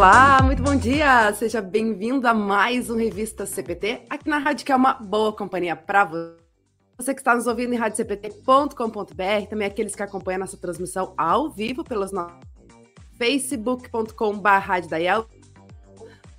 Olá, muito bom dia! Seja bem-vindo a mais um Revista CPT, aqui na Rádio que é uma boa companhia para você. Você que está nos ouvindo em radiocpt.com.br, também aqueles que acompanham nossa transmissão ao vivo pelos nossos facebook.com.br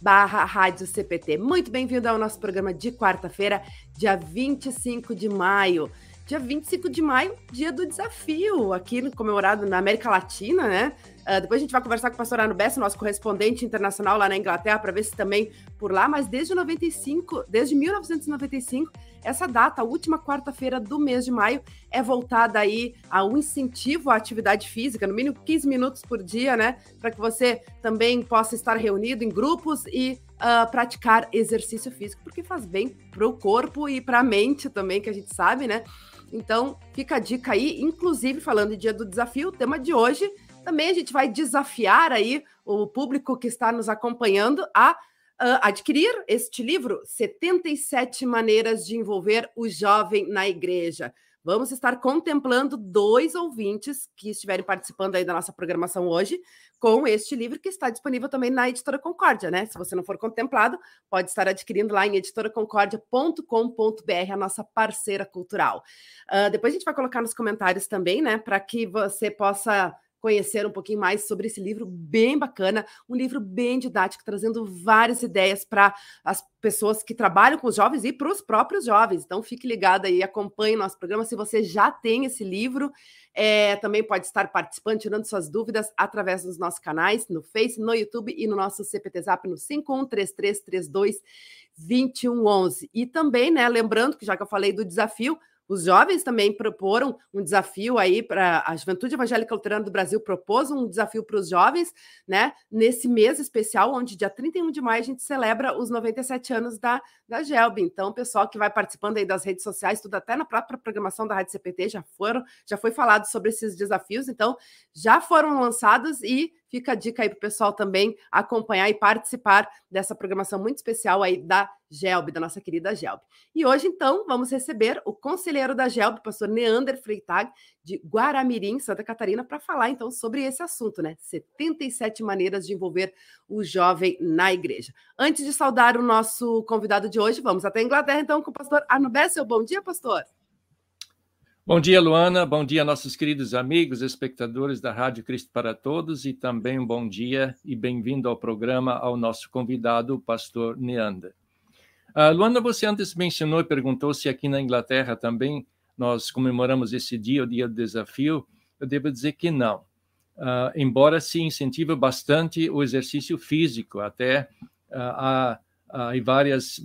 barra Rádio CPT. Muito bem-vindo ao nosso programa de quarta-feira, dia 25 de maio. Dia 25 de maio, dia do desafio, aqui comemorado na América Latina, né? Uh, depois a gente vai conversar com o pastor Arno Bessa, nosso correspondente internacional lá na Inglaterra, para ver se também por lá, mas desde 95, desde 1995, essa data, a última quarta-feira do mês de maio, é voltada aí ao incentivo à atividade física, no mínimo 15 minutos por dia, né? Para que você também possa estar reunido em grupos e uh, praticar exercício físico, porque faz bem para o corpo e para a mente também, que a gente sabe, né? Então, fica a dica aí, inclusive falando de dia do desafio, o tema de hoje também a gente vai desafiar aí o público que está nos acompanhando a uh, adquirir este livro, 77 maneiras de envolver o jovem na igreja. Vamos estar contemplando dois ouvintes que estiverem participando aí da nossa programação hoje com este livro que está disponível também na Editora Concórdia, né? Se você não for contemplado, pode estar adquirindo lá em editoraconcordia.com.br, a nossa parceira cultural. Uh, depois a gente vai colocar nos comentários também, né, para que você possa conhecer um pouquinho mais sobre esse livro bem bacana, um livro bem didático, trazendo várias ideias para as pessoas que trabalham com os jovens e para os próprios jovens. Então, fique ligado aí, acompanhe nosso programa. Se você já tem esse livro, é, também pode estar participando, tirando suas dúvidas através dos nossos canais, no Face, no YouTube e no nosso CPT Zap no 513332 2111. E também, né, lembrando que já que eu falei do desafio, os jovens também proporam um desafio aí para a Juventude Evangélica Luterana do Brasil propôs um desafio para os jovens, né? Nesse mês especial, onde dia 31 de maio a gente celebra os 97 anos da, da Gelb. Então, o pessoal que vai participando aí das redes sociais, tudo até na própria programação da Rádio CPT já foram, já foi falado sobre esses desafios, então já foram lançados e Fica a dica aí para o pessoal também acompanhar e participar dessa programação muito especial aí da Gelb, da nossa querida Gelb. E hoje, então, vamos receber o conselheiro da Gelb, pastor Neander Freitag, de Guaramirim, Santa Catarina, para falar então sobre esse assunto, né? 77 maneiras de envolver o jovem na igreja. Antes de saudar o nosso convidado de hoje, vamos até a Inglaterra, então, com o pastor Arno Bessel. Bom dia, pastor. Bom dia, Luana. Bom dia, nossos queridos amigos, espectadores da Rádio Cristo para Todos, e também um bom dia e bem-vindo ao programa ao nosso convidado, o pastor Neander. Uh, Luana, você antes mencionou e perguntou se aqui na Inglaterra também nós comemoramos esse dia, o dia do desafio. Eu devo dizer que não. Uh, embora se incentive bastante o exercício físico, até uh, há há várias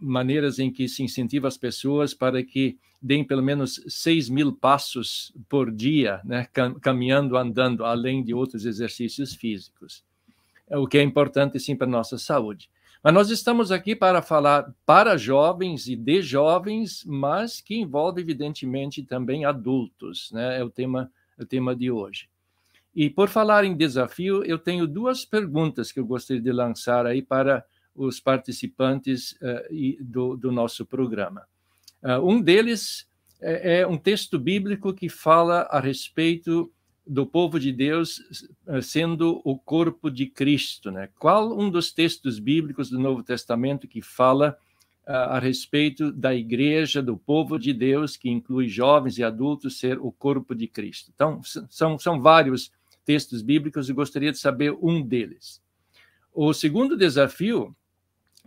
maneiras em que se incentiva as pessoas para que deem pelo menos 6 mil passos por dia, né, cam caminhando, andando, além de outros exercícios físicos. É o que é importante, sim, para a nossa saúde. Mas nós estamos aqui para falar para jovens e de jovens, mas que envolve, evidentemente, também adultos, né? É o tema, é o tema de hoje. E por falar em desafio, eu tenho duas perguntas que eu gostaria de lançar aí para os participantes uh, do, do, nosso programa. Uh, um deles é, é, um texto bíblico que fala a respeito do povo de Deus uh, sendo o corpo de Cristo. Né? Qual um dos textos bíblicos do Novo Testamento que fala a respeito da igreja, do povo de Deus, que inclui jovens e adultos, ser o corpo de Cristo? Então, são, são vários textos bíblicos e gostaria de saber um deles. O segundo desafio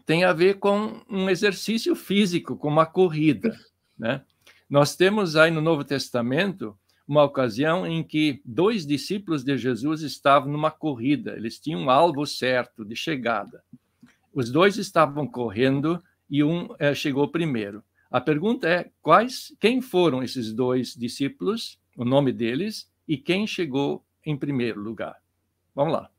tem a ver com um exercício físico, com uma corrida. Né? Nós temos aí no Novo Testamento uma ocasião em que dois discípulos de Jesus estavam numa corrida, eles tinham um alvo certo de chegada. Os dois estavam correndo e um é, chegou primeiro. A pergunta é: quais, quem foram esses dois discípulos, o nome deles, e quem chegou em primeiro lugar? Vamos lá.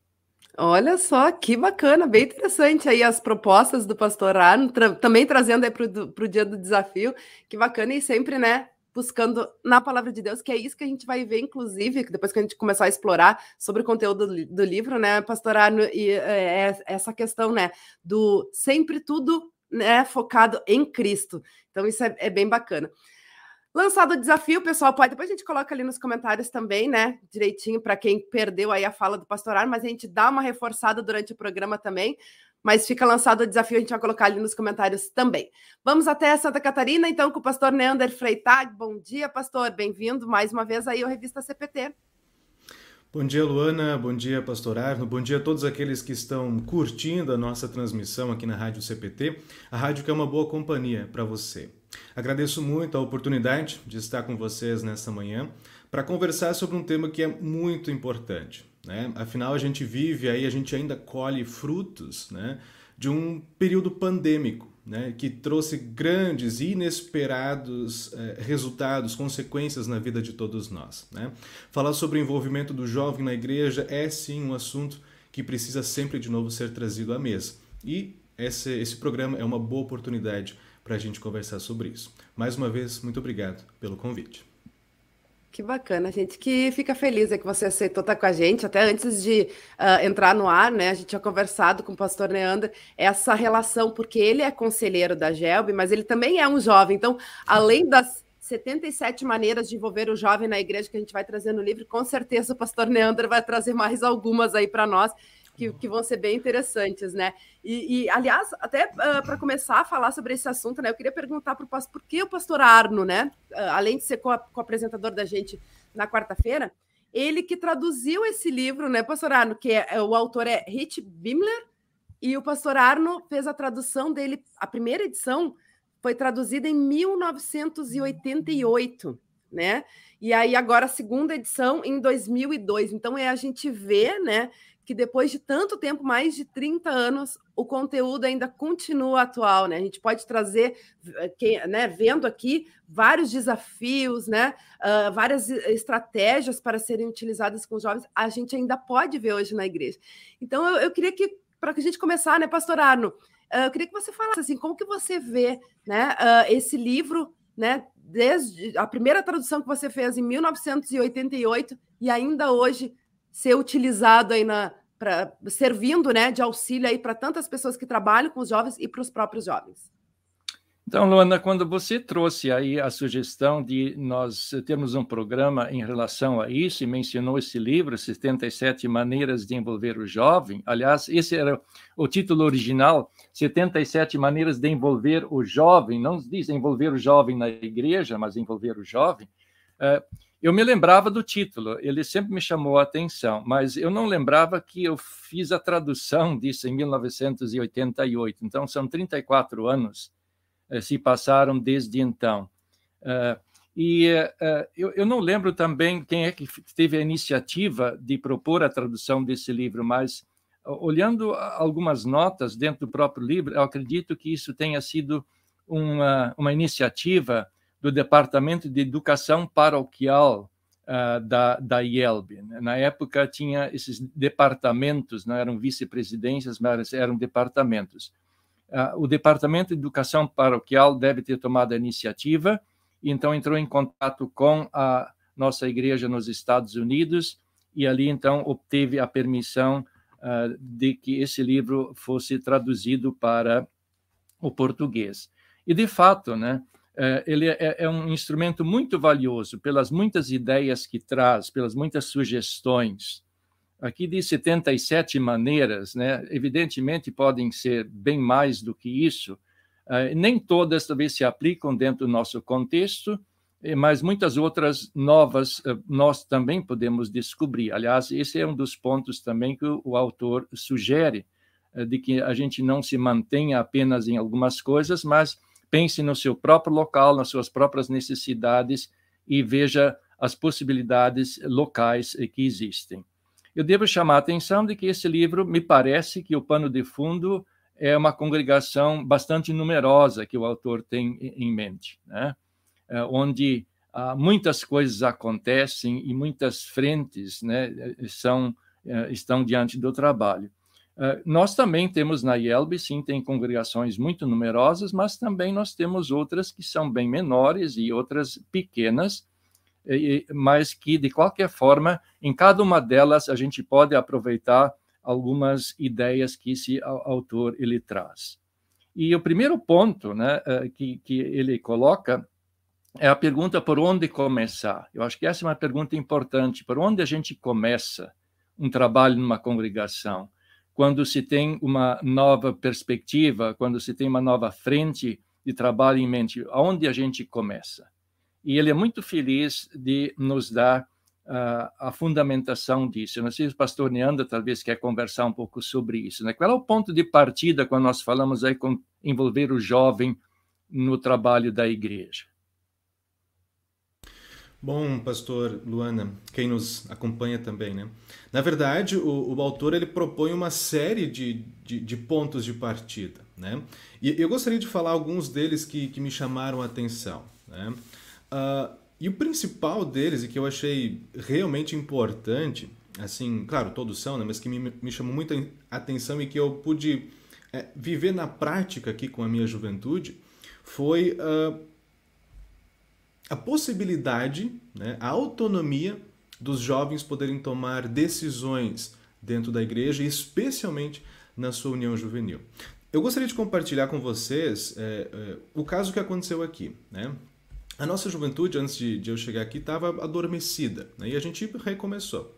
Olha só, que bacana, bem interessante aí as propostas do pastor Arno, tra também trazendo aí para o dia do desafio, que bacana e sempre, né, buscando na palavra de Deus, que é isso que a gente vai ver, inclusive, depois que a gente começar a explorar sobre o conteúdo do, livro, né, pastor Arno, e é, é essa questão, né, do sempre tudo né, focado em Cristo. Então, isso é, é bem bacana. Lançado o desafio, pessoal, pode depois a gente coloca ali nos comentários também, né? Direitinho para quem perdeu aí a fala do pastor Ar, mas a gente dá uma reforçada durante o programa também. Mas fica lançado o desafio, a gente vai colocar ali nos comentários também. Vamos até Santa Catarina, então, com o pastor Neander Freitag. Bom dia, pastor. Bem-vindo mais uma vez aí ao Revista CPT. Bom dia, Luana. Bom dia, Pastor Arno. Bom dia a todos aqueles que estão curtindo a nossa transmissão aqui na Rádio CPT, a rádio que é uma boa companhia para você. Agradeço muito a oportunidade de estar com vocês nesta manhã para conversar sobre um tema que é muito importante. Né? Afinal, a gente vive aí, a gente ainda colhe frutos né, de um período pandêmico. Né, que trouxe grandes e inesperados eh, resultados, consequências na vida de todos nós. Né? Falar sobre o envolvimento do jovem na igreja é sim um assunto que precisa sempre de novo ser trazido à mesa. E esse, esse programa é uma boa oportunidade para a gente conversar sobre isso. Mais uma vez, muito obrigado pelo convite. Que bacana, gente que fica feliz é que você aceitou estar com a gente. Até antes de uh, entrar no ar, né? A gente tinha conversado com o pastor Neander essa relação, porque ele é conselheiro da GELB, mas ele também é um jovem. Então, além das 77 maneiras de envolver o jovem na igreja que a gente vai trazer no livro, com certeza o pastor Neander vai trazer mais algumas aí para nós que, que vão ser bem interessantes, né? E, e aliás, até uh, ah, para começar a falar sobre esse assunto, né? Eu queria perguntar para o pastor, por que o pastor Arno, né? Uh, além de ser co-apresentador co da gente na quarta-feira, ele que traduziu esse livro, né, pastor Arno, que é, é, o autor é Rich Bimler, e o pastor Arno fez a tradução dele, a primeira edição foi traduzida em 1988, né? E aí agora a segunda edição em 2002. Então é a gente vê, né, que depois de tanto tempo, mais de 30 anos, o conteúdo ainda continua atual, né? A gente pode trazer, eh, né, vendo aqui vários desafios, né, uh, várias estratégias para serem utilizadas com os jovens, a gente ainda pode ver hoje na igreja. Então, eu, eu queria que, para que a gente começar, né, pastor Arno, uh, eu queria que você falasse assim, como que você vê, né, uh, esse livro, né, desde a primeira tradução que você fez em 1988 e ainda hoje ser utilizado aí na pra, servindo né, de auxílio aí para tantas pessoas que trabalham com os jovens e para os próprios jovens. Então, Luana, quando você trouxe aí a sugestão de nós termos um programa em relação a isso e mencionou esse livro, 77 Maneiras de Envolver o Jovem, aliás, esse era o título original, 77 Maneiras de Envolver o Jovem, não diz envolver o jovem na igreja, mas envolver o jovem. Uh, eu me lembrava do título, ele sempre me chamou a atenção, mas eu não lembrava que eu fiz a tradução disso em 1988. Então, são 34 anos eh, se passaram desde então. Uh, e uh, eu, eu, não lembro também quem é que teve a iniciativa de propor a tradução desse livro, mas olhando algumas notas dentro do próprio livro, eu acredito que isso tenha sido uma, uma iniciativa do Departamento de Educação Paroquial uh, da, da IELB. Na época tinha esses departamentos, não eram vice-presidências, mas eram departamentos. Uh, o Departamento de Educação Paroquial deve ter tomado a iniciativa, e então entrou em contato com a nossa igreja nos Estados Unidos, e ali então obteve a permissão uh, de que esse livro fosse traduzido para o português. E de fato, né, ele é, é, um instrumento muito valioso pelas muitas ideias que traz, pelas muitas sugestões. Aqui diz 77 maneiras, né? evidentemente podem ser bem mais do que isso, é, nem todas talvez se aplicam dentro do nosso contexto, mas muitas outras novas nós também podemos descobrir. Aliás, esse é um dos pontos também que o autor sugere, de que a gente não se mantenha apenas em algumas coisas, mas pense no seu próprio local, nas suas próprias necessidades e veja as possibilidades locais que existem. Eu devo chamar a atenção de que esse livro, me parece que o pano de fundo é uma congregação bastante numerosa que o autor tem em mente, né? É, onde ah, muitas coisas acontecem e muitas frentes né, são, eh, estão diante do trabalho. Uh, nós também temos na IELB, sim, tem congregações muito numerosas, mas também nós temos outras que são bem menores e outras pequenas, mas que, de qualquer forma, em cada uma delas a gente pode aproveitar algumas ideias que esse autor ele traz. E o primeiro ponto né, uh, que, que ele coloca é a pergunta por onde começar. Eu acho que essa é uma pergunta importante. Por onde a gente começa um trabalho numa congregação? Quando se tem uma nova perspectiva, quando se tem uma nova frente de trabalho em mente, aonde a gente começa? E ele é muito feliz de nos dar uh, a fundamentação disso. Eu não sei se o pastor Neanda talvez quer conversar um pouco sobre isso. Né? Qual é o ponto de partida quando nós falamos aí com envolver o jovem no trabalho da igreja? Bom, pastor Luana, quem nos acompanha também, né? Na verdade, o, o autor ele propõe uma série de, de, de, pontos de partida, né? E eu gostaria de falar alguns deles que, que me chamaram a atenção, né? Uh, e o principal deles, e que eu achei realmente importante, assim, claro, todos são, né? Mas que me, me chamou muita atenção e que eu pude é, viver na prática aqui com a minha juventude, foi... Uh, a possibilidade, né, a autonomia dos jovens poderem tomar decisões dentro da igreja, especialmente na sua união juvenil. Eu gostaria de compartilhar com vocês é, é, o caso que aconteceu aqui. Né? A nossa juventude, antes de, de eu chegar aqui, estava adormecida né? e a gente recomeçou.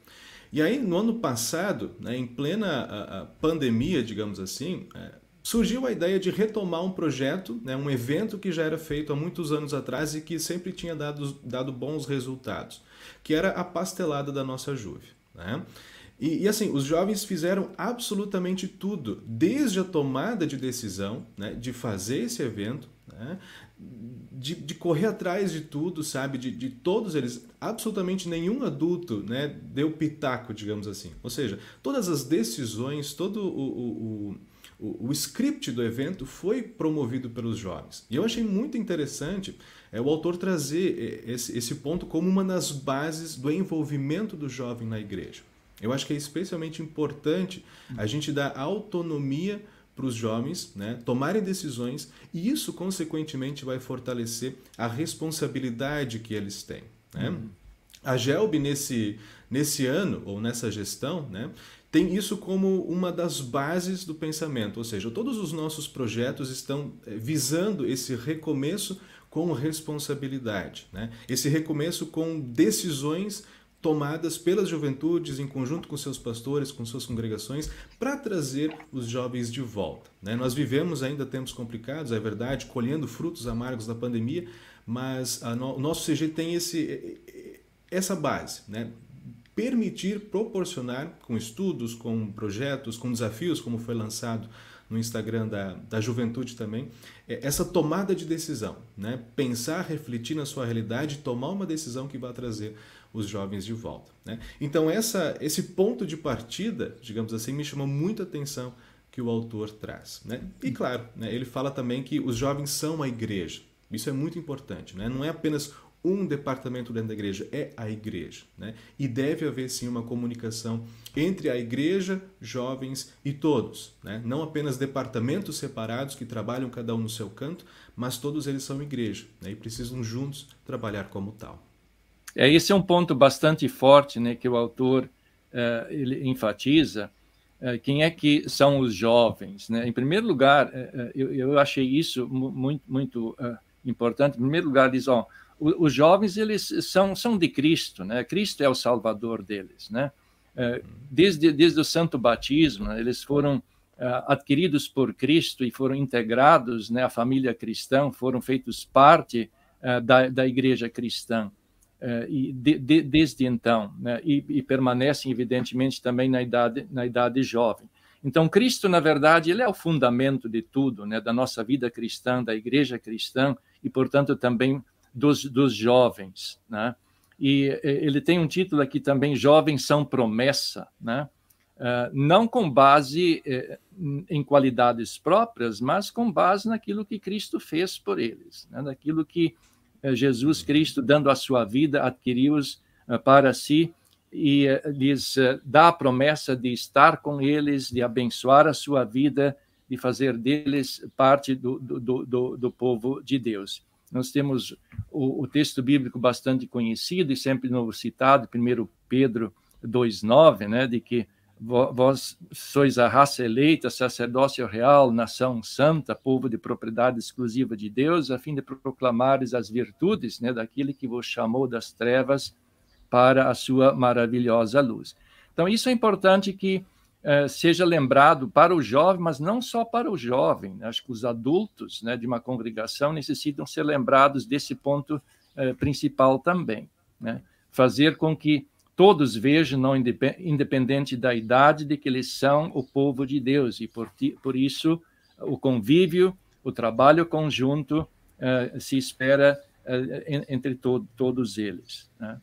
E aí, no ano passado, né, em plena a, a pandemia, digamos assim, é, surgiu a ideia de retomar um projeto, né, um evento que já era feito há muitos anos atrás e que sempre tinha dado, dado bons resultados, que era a pastelada da nossa Juve. Né? E, e, assim, os jovens fizeram absolutamente tudo, desde a tomada de decisão né, de fazer esse evento, né, de, de, correr atrás de tudo, sabe? De, de, todos eles, absolutamente nenhum adulto né, deu pitaco, digamos assim. Ou seja, todas as decisões, todo o, o, o o, o script do evento foi promovido pelos jovens. E eu achei muito interessante é, o autor trazer é, esse, esse ponto como uma das bases do envolvimento do jovem na igreja. Eu acho que é especialmente importante a gente dar autonomia para os jovens né, tomarem decisões e isso, consequentemente, vai fortalecer a responsabilidade que eles têm. Né? Uhum. A GELB, nesse, nesse ano, ou nessa gestão, né, tem isso como uma das bases do pensamento, ou seja, todos os nossos projetos estão eh, visando esse recomeço com responsabilidade, né? esse recomeço com decisões tomadas pelas juventudes em conjunto com seus pastores, com suas congregações, para trazer os jovens de volta. Né? Nós vivemos ainda tempos complicados, é verdade, colhendo frutos amargos da pandemia, mas no, o nosso CG tem esse, essa base, né? Permitir proporcionar com estudos, com projetos, com desafios, como foi lançado no Instagram da, da juventude também, é essa tomada de decisão, né? pensar, refletir na sua realidade, tomar uma decisão que vai trazer os jovens de volta. Né? Então essa, esse ponto de partida, digamos assim, me chamou muita atenção que o autor traz. Né? E claro, né, ele fala também que os jovens são a igreja. Isso é muito importante. Né? Não é apenas um departamento dentro da igreja, é a igreja. Né? E deve haver sim uma comunicação entre a igreja, jovens e todos. Né? Não apenas departamentos separados que trabalham cada um no seu canto, mas todos eles são igreja né? e precisam juntos trabalhar como tal. É, esse é um ponto bastante forte né, que o autor uh, ele enfatiza. Uh, quem é que são os jovens? Né? Em primeiro lugar, eu, eu, achei isso muito, muito importante. Em primeiro lugar, diz: ó, os jovens eles são são de Cristo, né? Cristo é o Salvador deles, né? É, desde desde o Santo Batismo, né? eles foram é, adquiridos por Cristo e foram integrados, né? A família cristã, foram feitos parte é, da, da Igreja cristã e de, de, desde então, né? E, e permanecem evidentemente também na idade na idade jovem. Então, Cristo, na verdade, ele é o fundamento de tudo, né, da nossa vida cristã, da igreja cristã, e, portanto, também dos, dos jovens, né? E ele tem um título aqui também, Jovens são promessa, né? Uh, não com base eh, em qualidades próprias, mas com base naquilo que Cristo fez por eles, né? naquilo que eh, Jesus Cristo, dando a sua vida, adquiriu-os uh, para si e uh, lhes dá a promessa de estar com eles, de abençoar a sua vida, de fazer deles parte do, do, do, do povo de Deus. Nós temos o, o, texto bíblico bastante conhecido e sempre novo citado, 1 Pedro 2,9, né, de que vós sois a raça eleita, sacerdócio real, nação santa, povo de propriedade exclusiva de Deus, a fim de proclamares as virtudes né, daquele que vos chamou das trevas para a sua maravilhosa luz. Então, isso é importante que seja lembrado para o jovem, mas não só para o jovem. Né? Acho que os adultos né, de uma congregação necessitam ser lembrados desse ponto eh, principal também. Né? Fazer com que todos vejam, não independente da idade, de que eles são o povo de Deus, e por, por isso o convívio, o trabalho conjunto uh, se espera uh, entre to todos eles. Né?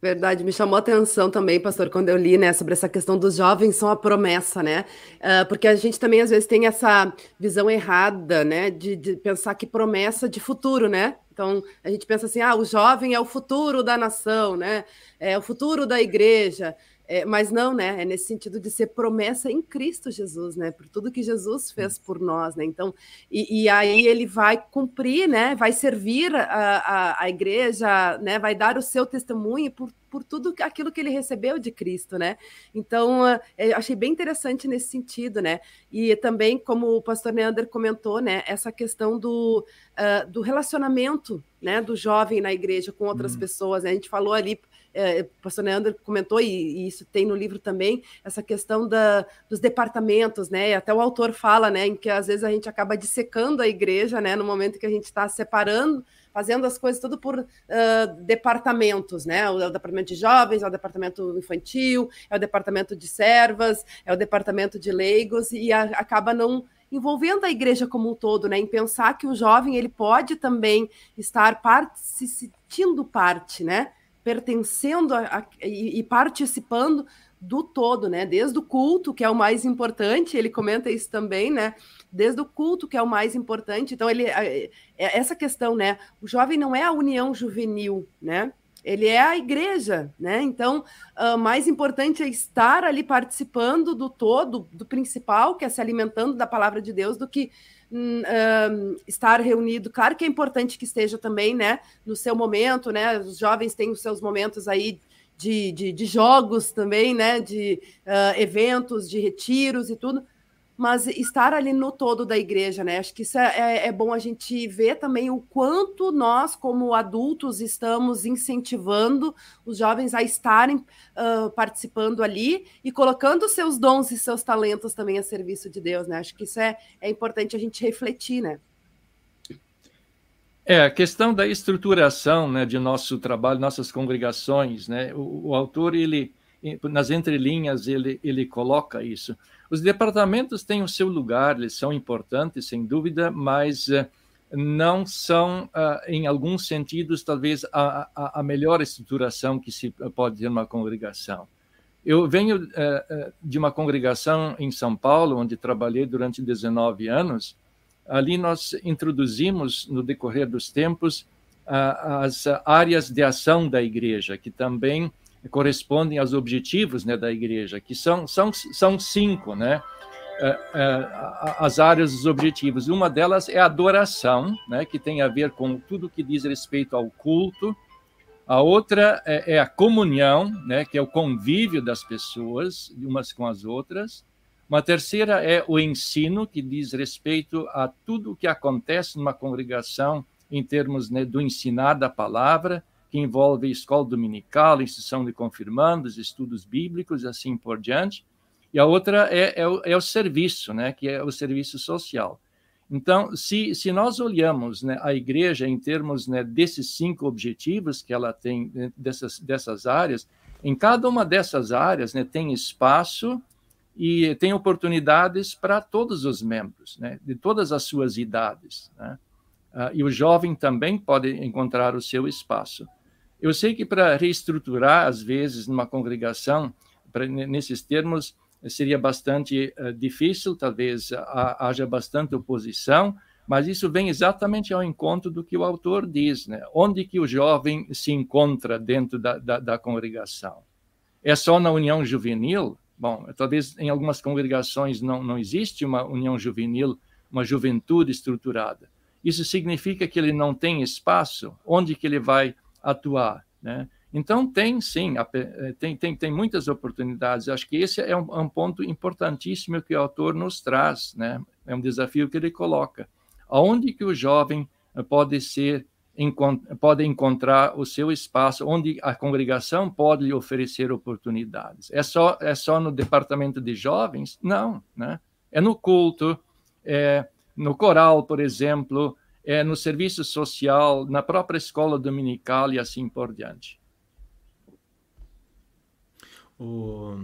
Verdade, me chamou a atenção também, pastor, quando eu li, né, sobre essa questão dos jovens são a promessa, né? Uh, porque a gente também às vezes tem essa visão errada, né, de, de, pensar que promessa de futuro, né? Então a gente pensa assim, ah, o jovem é o futuro da nação, né? É o futuro da igreja. É, mas não, né? É nesse sentido de ser promessa em Cristo Jesus, né? Por tudo que Jesus fez por nós, né? Então, e, e aí ele vai cumprir, né? Vai servir a, a, a, igreja, né? Vai dar o seu testemunho por, por tudo aquilo que ele recebeu de Cristo, né? Então, é, achei bem interessante nesse sentido, né? E também, como o pastor Neander comentou, né? Essa questão do, uh, do relacionamento, né? Do jovem na igreja com outras hum. pessoas. Né? A gente falou ali é, o pastor Leandro comentou, e, e, isso tem no livro também, essa questão da, dos departamentos, né? E até o autor fala, né, em que às vezes a gente acaba dissecando a igreja, né, no momento que a gente está separando, fazendo as coisas tudo por uh, departamentos, né? É o departamento de jovens, é o departamento infantil, é o departamento de servas, é o departamento de leigos, e a, acaba não envolvendo a igreja como um todo, né, em pensar que o jovem ele pode também estar parte, se sentindo parte, né, pertencendo a, a, e, e participando do todo, né? Desde o culto, que é o mais importante, ele comenta isso também, né? Desde o culto, que é o mais importante. Então, ele é, essa questão, né? O jovem não é a união juvenil, né? Ele é a igreja, né? Então, uh, mais importante é estar ali participando do todo, do principal, que é se alimentando da palavra de Deus, do que uh, estar reunido. Claro que é importante que esteja também, né, no seu momento, né? Os jovens têm os seus momentos aí de, de, de jogos também, né? De uh, eventos, de retiros e tudo mas estar ali no todo da igreja, né? Acho que isso é, é, é, bom a gente ver também o quanto nós, como adultos, estamos incentivando os jovens a estarem uh, participando ali e colocando seus dons e seus talentos também a serviço de Deus, né? Acho que isso é, é importante a gente refletir, né? É, a questão da estruturação né, de nosso trabalho, nossas congregações, né? O, o autor, ele, nas entrelinhas, ele, ele coloca isso. Os departamentos têm o seu lugar, eles são importantes, sem dúvida, mas uh, não são, uh, em alguns sentidos, talvez a, a, a, melhor estruturação que se pode ter numa congregação. Eu venho uh, de uma congregação em São Paulo, onde trabalhei durante 19 anos. Ali nós introduzimos, no decorrer dos tempos, as áreas de ação da igreja, que também correspondem aos objetivos né, da igreja, que são, são, são cinco, né? É, é, as áreas dos objetivos. Uma delas é a adoração, né, que tem a ver com tudo que diz respeito ao culto. A outra é, é a comunhão, né, que é o convívio das pessoas, umas com as outras. Uma terceira é o ensino, que diz respeito a tudo o que acontece numa congregação em termos né, do ensinar da palavra que envolve escola dominical, instituição de confirmandos, estudos bíblicos e assim por diante. E a outra é, é, o, é o serviço, né, que é o serviço social. Então, se, se nós olhamos né, a igreja em termos né, desses cinco objetivos que ela tem, né, dessas, dessas áreas, em cada uma dessas áreas né, tem espaço e tem oportunidades para todos os membros, né, de todas as suas idades. Né? Uh, e o jovem também pode encontrar o seu espaço. Eu sei que para reestruturar, às vezes, numa congregação, pra, nesses termos, seria bastante uh, difícil, talvez haja bastante oposição, mas isso vem exatamente ao encontro do que o autor diz, né? Onde que o jovem se encontra dentro da, da, da congregação? É só na união juvenil? Bom, talvez em algumas congregações não, não existe uma união juvenil, uma juventude estruturada. Isso significa que ele não tem espaço? Onde que ele vai atuar. Né? Então, tem sim, eh, tem, tem, tem muitas oportunidades. Acho que esse é um, um, ponto importantíssimo que o autor nos traz, né? É um desafio que ele coloca. Aonde que o jovem eh, pode ser, pode encontrar o seu espaço, onde a congregação pode lhe oferecer oportunidades? É só, é só no departamento de jovens? Não, né? É no culto, é no coral, por exemplo, é no serviço social, na própria escola dominical e assim por diante. O,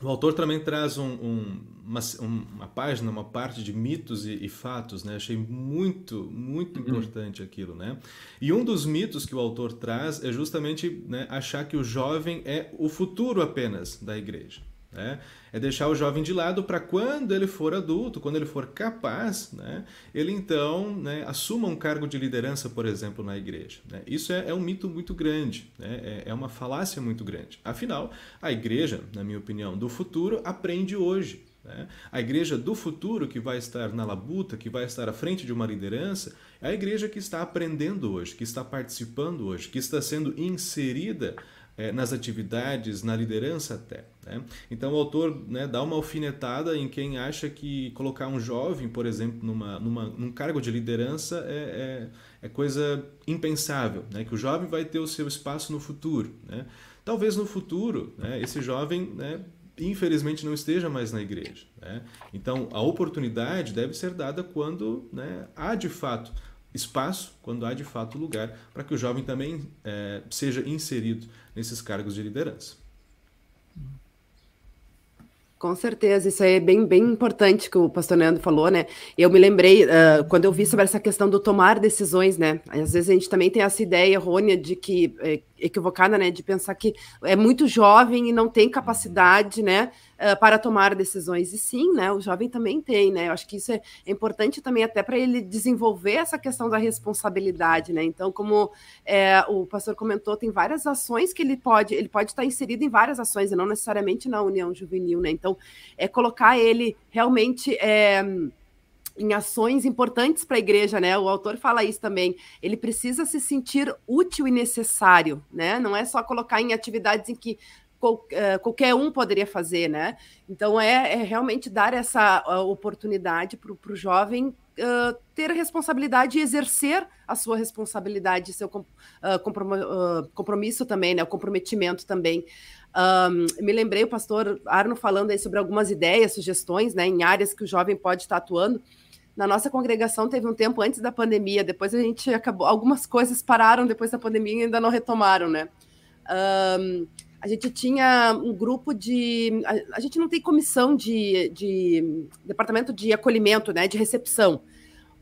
o autor também traz um, um, uma, uma, página, uma parte de mitos e, e, fatos, né? Achei muito, muito uhum. importante aquilo, né? E um dos mitos que o autor traz é justamente né, achar que o jovem é o futuro apenas da igreja. Né? É deixar o jovem de lado para quando ele for adulto, quando ele for capaz, né, ele então né, assuma um cargo de liderança, por exemplo, na igreja. Né? Isso é, é, um mito muito grande, né? é, é uma falácia muito grande. Afinal, a igreja, na minha opinião, do futuro aprende hoje. Né? A igreja do futuro, que vai estar na labuta, que vai estar à frente de uma liderança, é a igreja que está aprendendo hoje, que está participando hoje, que está sendo inserida é, nas atividades, na liderança até. Né? Então o autor né, dá uma alfinetada em quem acha que colocar um jovem, por exemplo, numa, numa, num cargo de liderança é, é, é coisa impensável, né? que o jovem vai ter o seu espaço no futuro. Né? Talvez no futuro né, esse jovem né, infelizmente não esteja mais na igreja. Né? Então a oportunidade deve ser dada quando né, há de fato espaço, quando há de fato lugar, para que o jovem também é, seja inserido nesses cargos de liderança. Com certeza, isso é bem, bem importante que o pastor Leandro falou, né? Eu me lembrei, uh, quando eu vi sobre essa questão do tomar decisões, né? Às vezes a gente também tem essa ideia errônea de que, é, equivocada, né? De pensar que é muito jovem e não tem capacidade, né? Uh, para tomar decisões. E sim, né? O jovem também tem, né? Eu acho que isso é, importante também até para ele desenvolver essa questão da responsabilidade, né? Então, como é, o pastor comentou, tem várias ações que ele pode, ele pode estar inserido em várias ações, e não necessariamente na União Juvenil, né? Então, é colocar ele realmente. É, em ações importantes para a igreja, né? O autor fala isso também. Ele precisa se sentir útil e necessário, né? Não é só colocar em atividades em que uh, qualquer um poderia fazer, né? Então é, é realmente dar essa uh, oportunidade para o jovem uh, ter a responsabilidade e exercer a sua responsabilidade, seu compromisso também, né? O comprometimento também. Um, me lembrei o pastor Arno falando aí sobre algumas ideias, sugestões, né? Em áreas que o jovem pode estar atuando na nossa congregação teve um tempo antes da pandemia, depois a gente acabou, algumas coisas pararam depois da pandemia e ainda não retomaram, né? Um, a gente tinha um grupo de. A, a gente não tem comissão de, de, departamento de acolhimento, né? De recepção,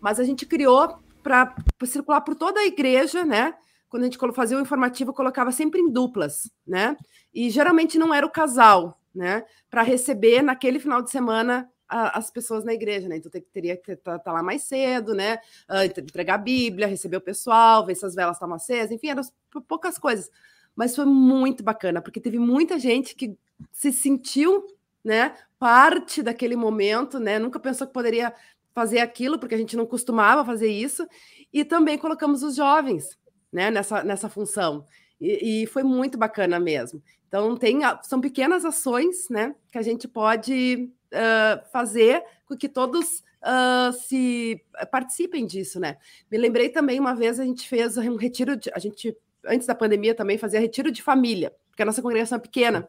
mas a gente criou para circular por toda a igreja, né? Quando a gente fazia o informativo, colocava sempre em duplas, né? E geralmente não era o casal, né? Para receber naquele final de semana as pessoas na igreja, né? Então tem, teria que estar tá, tá lá mais cedo, né? Uh, entregar a Bíblia, receber o pessoal, ver se as velas estavam acesas, enfim, eram poucas coisas. Mas foi muito bacana, porque teve muita gente que se sentiu, né, parte daquele momento, né? Nunca pensou que poderia fazer aquilo, porque a gente não costumava fazer isso. E também colocamos os jovens, né, nessa, nessa função. E, e, foi muito bacana mesmo. Então, tem, são pequenas ações né, que a gente pode uh, fazer com que todos uh, se participem disso, né? Me lembrei também uma vez a gente fez um retiro, de, a gente antes da pandemia também fazia retiro de família, porque a nossa congregação é pequena.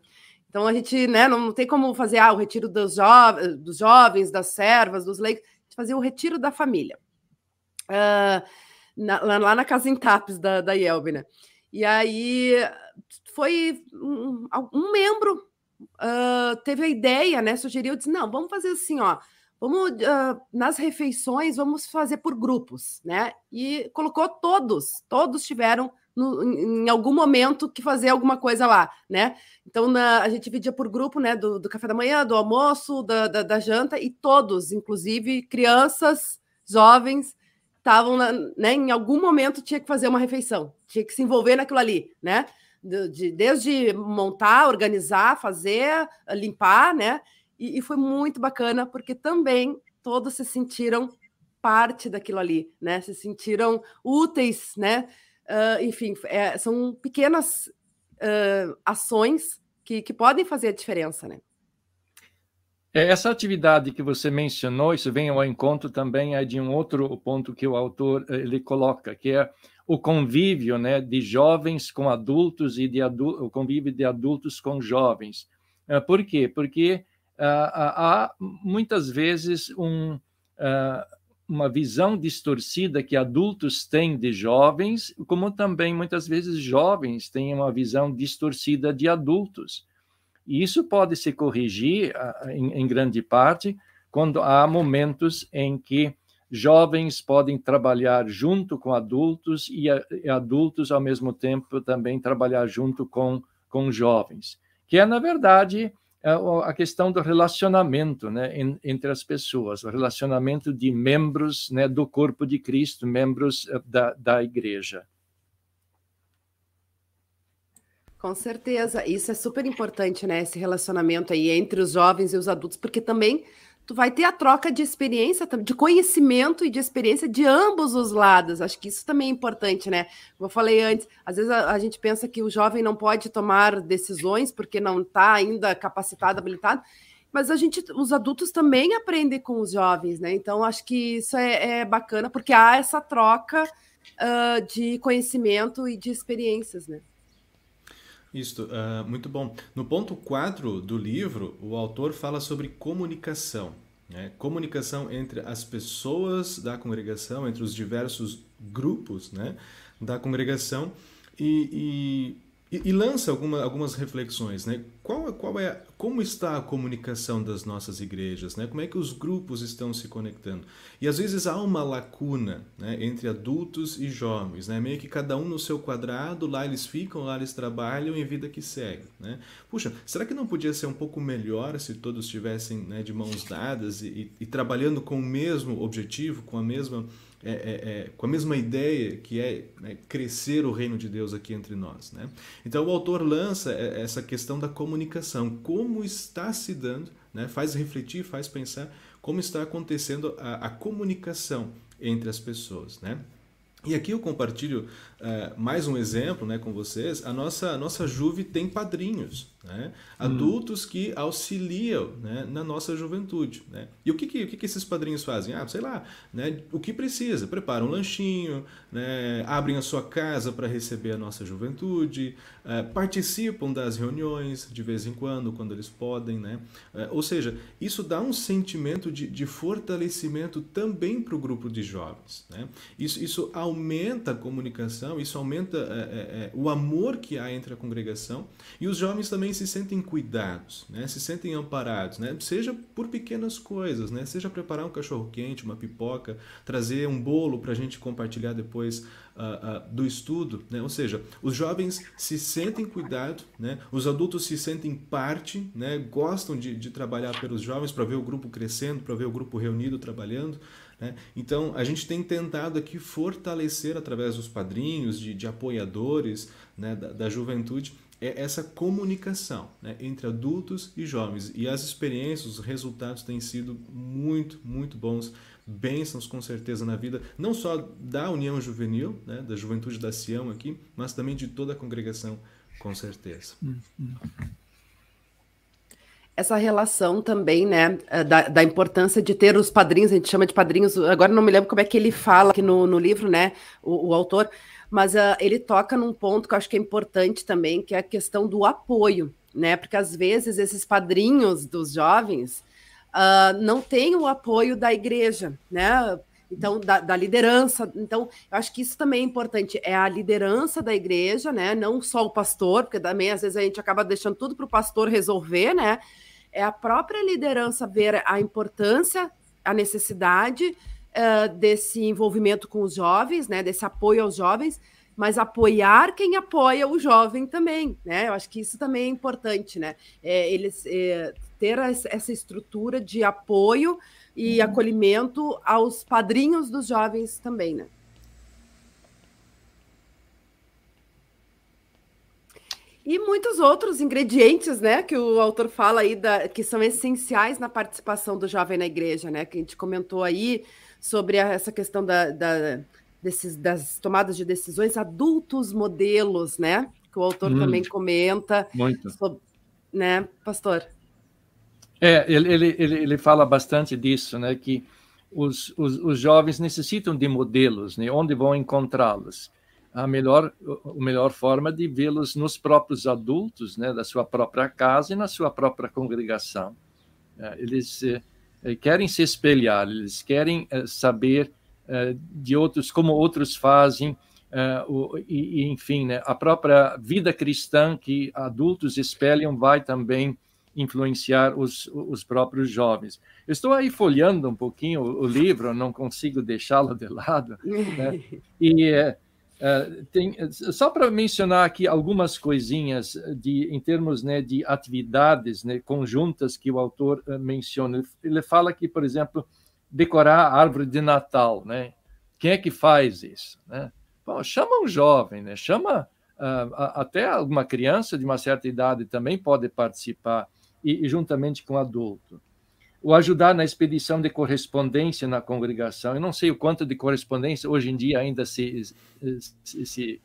Então a gente, né, não, não tem como fazer ah, o retiro dos, jo dos jovens, das servas, dos leigos, a gente fazia o retiro da família. Uh, na, lá na casa em Tapes da, da né? E aí foi um, um membro uh, teve a ideia, né? Sugeriu, disse: não, vamos fazer assim, ó. Vamos uh, nas refeições, vamos fazer por grupos, né? E colocou todos, todos tiveram no, em algum momento que fazer alguma coisa lá, né? Então na, a gente dividia por grupo, né? Do, do café da manhã, do almoço, da, da, da janta, e todos, inclusive crianças, jovens, estavam, né? Em algum momento tinha que fazer uma refeição, tinha que se envolver naquilo ali, né? De, desde montar, organizar, fazer, limpar, né? E, e, foi muito bacana, porque também todos se sentiram parte daquilo ali, né? Se sentiram úteis, né? Uh, enfim, é, são pequenas uh, ações que, que podem fazer a diferença, né? É, essa atividade que você mencionou, isso vem ao encontro também é de um outro ponto que o autor eh, ele coloca, que é o convívio né, de jovens com adultos e de o convívio de adultos com jovens. Eh, por quê? Porque ah, há muitas vezes um, ah, uma visão distorcida que adultos têm de jovens, como também muitas vezes jovens têm uma visão distorcida de adultos. E isso pode se corrigir, em, em grande parte, quando há momentos em que jovens podem trabalhar junto com adultos e, e adultos, ao mesmo tempo, também trabalhar junto com, com jovens, que é, na verdade, a questão do relacionamento né, entre as pessoas, o relacionamento de membros né, do corpo de Cristo, membros eh, da, da igreja. Com certeza, isso é super importante, né? Esse relacionamento aí entre os jovens e os adultos, porque também tu vai ter a troca de experiência, de conhecimento e de experiência de ambos os lados. Acho que isso também é importante, né? Como eu falei antes, às vezes a, a gente pensa que o jovem não pode tomar decisões porque não está ainda capacitado, habilitado, mas a gente, os adultos também aprendem com os jovens, né? Então acho que isso é, é bacana porque há essa troca uh, de conhecimento e de experiências, né? Isso, uh, muito bom. No ponto 4 do livro, o autor fala sobre comunicação. Né? Comunicação entre as pessoas da congregação, entre os diversos grupos né, da congregação. E, e, e, lança alguma, algumas reflexões, né? Qual, qual é, como está a comunicação das nossas igrejas, né? Como é que os grupos estão se conectando? E às vezes há uma lacuna, né, entre adultos e jovens, né? Meio que cada um no seu quadrado, lá eles ficam, lá eles trabalham em vida que segue, né? Puxa, será que não podia ser um pouco melhor se todos estivessem né, de mãos dadas e, e, e trabalhando com o mesmo objetivo, com a mesma é, é, é, com a mesma ideia que é né, crescer o reino de Deus aqui entre nós. Né? Então o autor lança essa questão da comunicação, como está se dando, né, faz refletir, faz pensar como está acontecendo a, a comunicação entre as pessoas. Né? E aqui eu compartilho uh, mais um exemplo né, com vocês. A nossa, a nossa Juve tem padrinhos, né? adultos hum. que auxiliam né, na nossa juventude. Né? E o que, que, o que, que esses padrinhos fazem? Ah, sei lá, né, o que precisa. Preparam um lanchinho, né, abrem a sua casa para receber a nossa juventude, uh, participam das reuniões de vez em quando, quando eles podem. Né? Uh, ou seja, isso dá um sentimento de, de fortalecimento também para o grupo de jovens. Né? Isso, isso aumenta a comunicação, isso aumenta é, o amor que há entre a congregação e os jovens também se sentem cuidados, né? se sentem amparados, né? seja por pequenas coisas, né? seja preparar um cachorro quente, uma pipoca, trazer um bolo para a gente compartilhar depois uh, uh, do estudo, né? ou seja, os jovens se sentem cuidado, né? os adultos se sentem parte, né? gostam de, de trabalhar pelos jovens para ver o grupo crescendo, para ver o grupo reunido trabalhando. Né? Então, a gente tem tentado aqui fortalecer, através dos padrinhos, de, de apoiadores né, da, da juventude, é essa comunicação né, entre adultos e jovens. E as experiências, os resultados têm sido muito, muito bons. Bênçãos, com certeza, na vida, não só da União Juvenil, né, da Juventude da Sião aqui, mas também de toda a congregação, com certeza. Hum, hum essa relação também, né, eh, da, da, importância de ter os padrinhos, a gente chama de padrinhos, agora não me lembro como é que ele fala aqui no, no livro, né, o, o autor, mas uh, ele toca num ponto que eu acho que é importante também, que é a questão do apoio, né, porque às vezes esses padrinhos dos jovens uh, não têm o apoio da igreja, né, então, da, da, liderança. Então, eu acho que isso também é importante. É a liderança da igreja, né? Não só o pastor, porque também às vezes a gente acaba deixando tudo para o pastor resolver, né? é a própria liderança ver a importância, a necessidade uh, desse envolvimento com os jovens, né, desse apoio aos jovens, mas apoiar quem apoia o jovem também, né? Eu acho que isso também é importante, né? É, eles é, ter essa estrutura de apoio e uhum. acolhimento aos padrinhos dos jovens também, né? E muitos outros ingredientes, né, que o autor fala aí, da, que são essenciais na participação do jovem na igreja, né, que a gente comentou aí sobre a, essa questão da, da desses, das tomadas de decisões, adultos modelos, né, que o autor hum, também comenta. Muito. Sobre, né, pastor? É, ele, ele, ele, fala bastante disso, né, que os, os, os jovens necessitam de modelos, né, onde vão encontrá-los a melhor, a melhor forma de vê-los nos próprios adultos, né, da sua própria casa e na sua própria congregação. É, eles é, querem se espelhar, eles querem é, saber de outros, como outros fazem, e, enfim, né, a própria vida cristã que adultos espelham vai também influenciar os, os próprios jovens. Eu estou aí folhando um pouquinho o, o livro, não consigo deixá-lo de lado, né? e Uh, tem, só para mencionar aqui algumas coisinhas de, em termos né, de atividades né, conjuntas que o autor uh, menciona. Ele fala que, por exemplo, decorar a árvore de Natal. Né? Quem é que faz isso? Né? Bom, chama um jovem, né? chama uh, até alguma criança de uma certa idade também pode participar, e, e juntamente com adulto o ajudar na expedição de correspondência na congregação. Eu não sei o quanto de correspondência hoje em dia ainda se, se,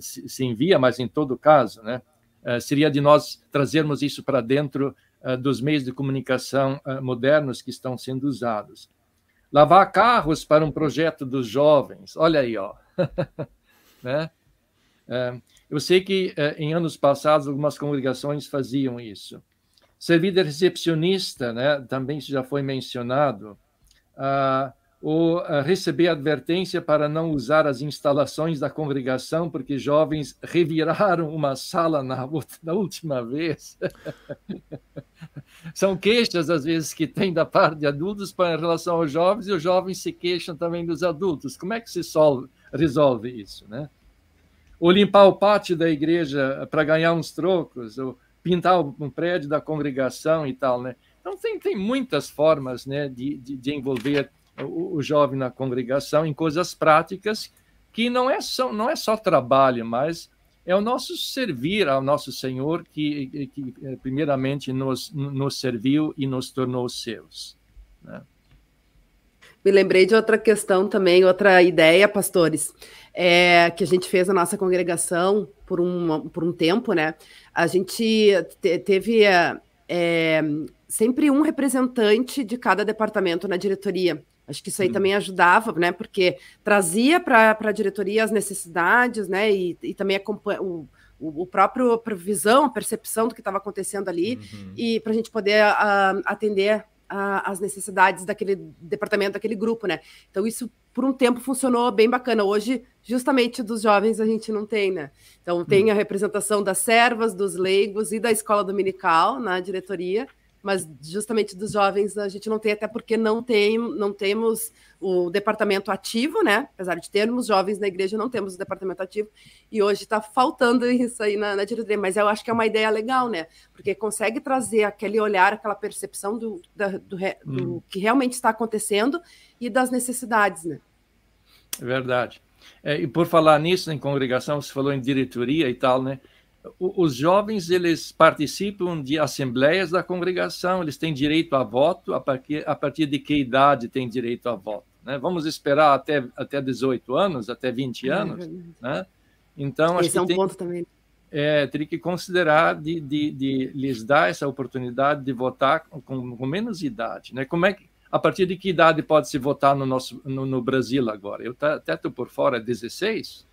se, se envia, mas em todo caso, né, eh, seria de nós trazermos isso para dentro eh, dos meios de comunicação eh, modernos que estão sendo usados. Lavar carros para um projeto dos jovens, olha aí, ó. né? Eu sei que em anos passados algumas congregações faziam isso. Servir de recepcionista, né, também já foi mencionado, ah, ou ah, receber advertência para não usar as instalações da congregação, porque jovens reviraram uma sala na, na última vez. São queixas, às vezes, que tem da parte de adultos para, em relação aos jovens, e os jovens se queixam também dos adultos. Como é que se solve, resolve isso? Né? Ou limpar o pátio da igreja para ganhar uns trocos, ou pintar um prédio da congregação e tal, né? Então tem, tem muitas formas, né, de, de, de envolver o, o, jovem na congregação em coisas práticas que não é só não é só trabalho, mas é o nosso servir ao nosso Senhor que, que eh, primeiramente nos, nos serviu e nos tornou seus. Né? Me lembrei de outra questão também, outra ideia, pastores, é, que a gente fez na nossa congregação por um, por um tempo, né? A gente te, teve é, sempre um representante de cada departamento na diretoria. Acho que isso aí hum. também ajudava, né? Porque trazia para a diretoria as necessidades, né? E, e também acompanha o, o próprio a visão, a percepção do que estava acontecendo ali, uhum. e para a gente poder uh, atender as necessidades daquele departamento, daquele grupo, né? Então, isso por um tempo funcionou bem bacana. Hoje, justamente dos jovens, a gente não tem, né? Então, tem hum. a representação das servas, dos leigos e da escola dominical na diretoria, mas justamente dos jovens a gente não tem, até porque não, tem, não temos o departamento ativo, né? Apesar de termos jovens na igreja, não temos o departamento ativo, e hoje está faltando isso aí na, na, diretoria, mas eu acho que é uma ideia legal, né? Porque consegue trazer aquele olhar, aquela percepção do, da, do, do hum. que realmente está acontecendo e das necessidades, né? É verdade. É, e por falar nisso, em congregação, você falou em diretoria e tal, né? Os jovens eles participam de assembleias da congregação, eles têm direito a voto, a partir, a partir de que idade tem direito a voto? Né? Vamos esperar até, até 18 anos, até 20 é anos? É né? Então, Esse acho é um tem, ponto também. É, teria que considerar de, de, de, lhes dar essa oportunidade de votar com, com, menos idade. Né? Como é que, a partir de que idade pode se votar no, nosso, no, no Brasil agora? Eu até estou por fora, 16?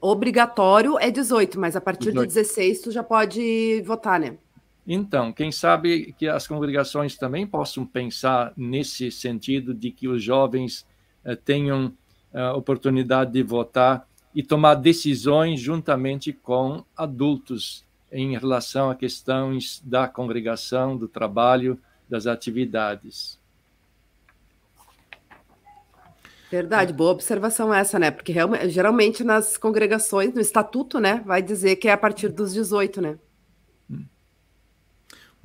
Obrigatório é 18, mas a partir 18. de 16 tu já pode votar, né? Então, quem sabe que as congregações também possam pensar nesse sentido de que os jovens eh, tenham a eh, oportunidade de votar e tomar decisões juntamente com adultos em relação a questões da congregação, do trabalho, das atividades. Verdade, boa observação essa, né? Porque geralmente nas congregações, no estatuto, né, vai dizer que é a partir dos 18, né?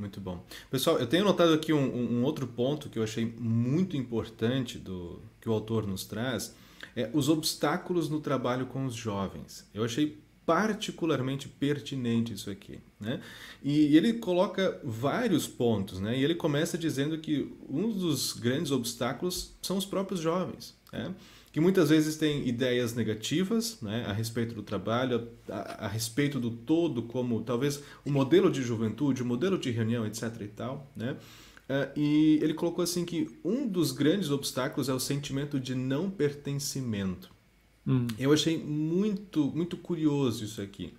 Muito bom. Pessoal, eu tenho notado aqui um, um, outro ponto que eu achei muito importante do que o autor nos traz, é os obstáculos no trabalho com os jovens. Eu achei particularmente pertinente isso aqui. Né? E ele coloca vários pontos, né? e ele começa dizendo que um dos grandes obstáculos são os próprios jovens. Né? que muitas vezes têm ideias negativas né, a respeito do trabalho, a, a, respeito do todo, como talvez o modelo de juventude, o modelo de reunião, etc. e tal. Né? Uh, e ele colocou assim que um dos grandes obstáculos é o sentimento de não pertencimento. Hum. Eu achei muito, muito curioso isso aqui.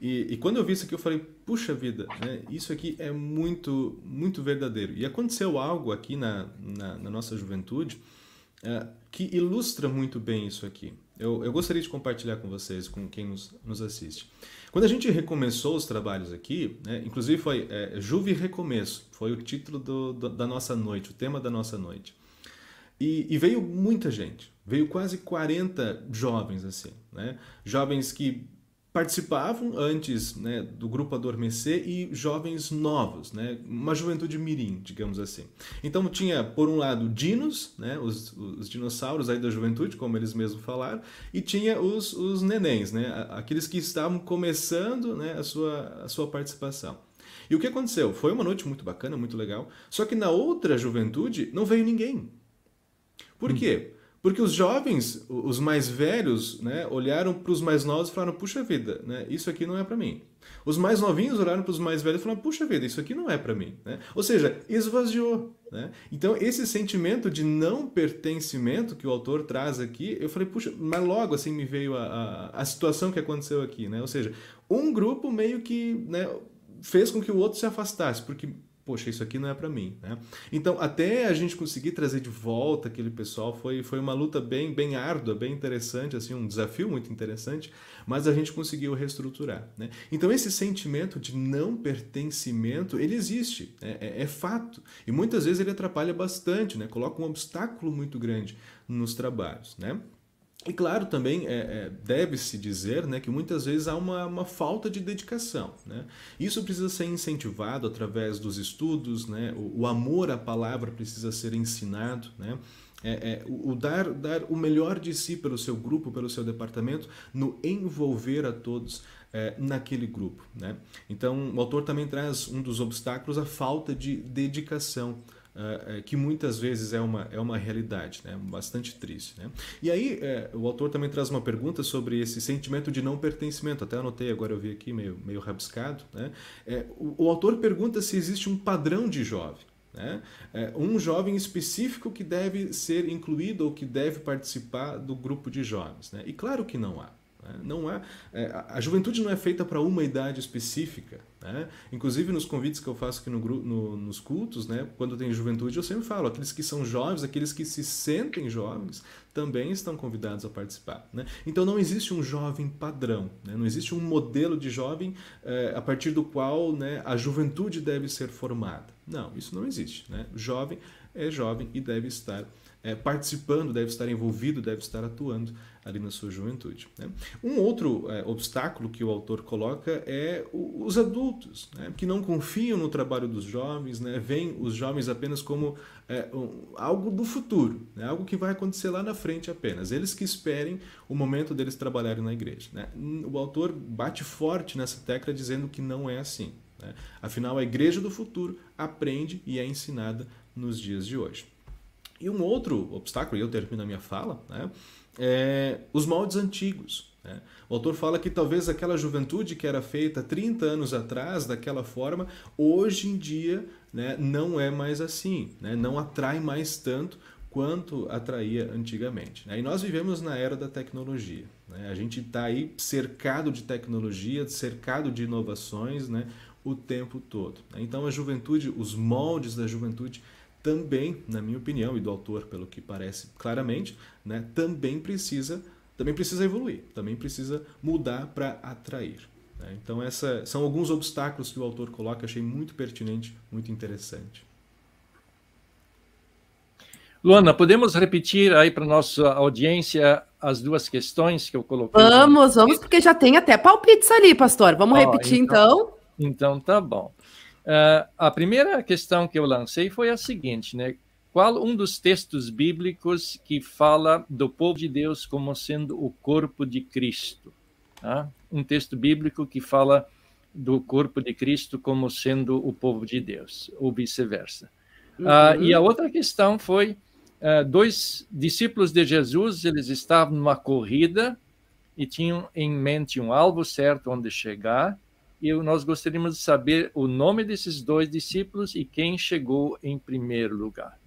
E, e, quando eu vi isso aqui, eu falei, puxa vida, né? isso aqui é muito, muito verdadeiro. E aconteceu algo aqui na, na, na nossa juventude uh, que ilustra muito bem isso aqui. Eu, eu gostaria de compartilhar com vocês, com quem nos, nos assiste. Quando a gente recomeçou os trabalhos aqui, né, inclusive foi é, Juve Recomeço, foi o título do, do, da nossa noite, o tema da nossa noite. E, e, veio muita gente, veio quase 40 jovens assim, né? Jovens que participavam antes né, do grupo Adormecer e jovens novos, né, uma juventude mirim, digamos assim. Então tinha, por um lado, dinos, né, os, os dinossauros aí da juventude, como eles mesmos falaram, e tinha os, os nenéns, né, aqueles que estavam começando né, a, sua, a sua participação. E o que aconteceu? Foi uma noite muito bacana, muito legal, só que na outra juventude não veio ninguém. Por hum. quê? Porque os jovens, os mais velhos, né, olharam para os mais novos e falaram: puxa vida, né, isso aqui não é para mim. Os mais novinhos olharam para os mais velhos e falaram: puxa vida, isso aqui não é para mim. Né? Ou seja, esvaziou. Né? Então, esse sentimento de não pertencimento que o autor traz aqui, eu falei: puxa, mas logo assim me veio a, a, a situação que aconteceu aqui. Né? Ou seja, um grupo meio que né, fez com que o outro se afastasse, porque poxa, isso aqui não é para mim, né? Então, até a gente conseguir trazer de volta aquele pessoal foi, foi uma luta bem, bem árdua, bem interessante, assim, um desafio muito interessante, mas a gente conseguiu reestruturar, né? Então, esse sentimento de não pertencimento, ele existe, é, é, é fato, e muitas vezes ele atrapalha bastante, né? Coloca um obstáculo muito grande nos trabalhos, né? E claro, também é, é, deve-se dizer né, que muitas vezes há uma, uma falta de dedicação. Né? Isso precisa ser incentivado através dos estudos, né? o, o amor à palavra precisa ser ensinado. Né? É, é, o, o, dar, dar o melhor de si pelo seu grupo, pelo seu departamento, no envolver a todos é, naquele grupo. Né? Então, o autor também traz um dos obstáculos, a falta de dedicação. Uh, que muitas vezes é uma, é uma realidade, né? bastante triste. Né? E aí, é, o autor também traz uma pergunta sobre esse sentimento de não pertencimento, até anotei, agora eu vi aqui meio, meio rabiscado. Né? É, o, o, autor pergunta se existe um padrão de jovem. Né? Um jovem específico que deve ser incluído ou que deve participar do grupo de jovens. Né? E claro que não há. Né? Não há, é, a juventude não é feita para uma idade específica. Né? Inclusive nos convites que eu faço aqui no, no, nos cultos, né? quando tem juventude, eu sempre falo: aqueles que são jovens, aqueles que se sentem jovens, também estão convidados a participar. Né? Então não existe um jovem padrão, né? não existe um modelo de jovem é, a partir do qual né, a juventude deve ser formada. Não, isso não existe. Jovem é jovem e deve estar é, participando, deve estar envolvido, deve estar atuando ali na sua juventude. Né? Um outro é, obstáculo que o autor coloca é o, os adultos, né? que não confiam no trabalho dos jovens, né? veem os jovens apenas como é, um, algo do futuro, né? algo que vai acontecer lá na frente apenas. Eles que esperem o momento deles trabalharem na igreja. Né? O autor bate forte nessa tecla dizendo que não é assim. Né? Afinal, a igreja do futuro aprende e é ensinada nos dias de hoje. E um outro obstáculo, e eu termino a minha fala, né, é os moldes antigos. Né? O autor fala que talvez aquela juventude que era feita 30 anos atrás, daquela forma, hoje em dia né, não é mais assim, né? não atrai mais tanto quanto atraía antigamente. Né? E nós vivemos na era da tecnologia. Né? A gente está aí cercado de tecnologia, cercado de inovações né? o tempo todo. Então a juventude, os moldes da juventude também, na minha opinião, e do autor, pelo que parece claramente, né, também precisa também precisa evoluir, também precisa mudar para atrair. Né? Então, essa, são alguns obstáculos que o autor coloca, achei muito pertinente, muito interessante. Luana, podemos repetir aí para nossa audiência as duas questões que eu coloquei? Vamos, vamos, porque já tem até palpites ali, pastor. Vamos oh, repetir então. Então, então tá bom. Uh, a primeira questão que eu lancei foi a seguinte, né? Qual um dos textos bíblicos que fala do povo de Deus como sendo o corpo de Cristo? Tá? Um texto bíblico que fala do corpo de Cristo como sendo o povo de Deus, ou vice-versa. Uhum. Uh, e a outra questão foi uh, dois discípulos de Jesus, eles estavam numa corrida e tinham em mente um alvo certo onde chegar, e nós gostaríamos de saber o nome desses dois discípulos e quem chegou em primeiro lugar.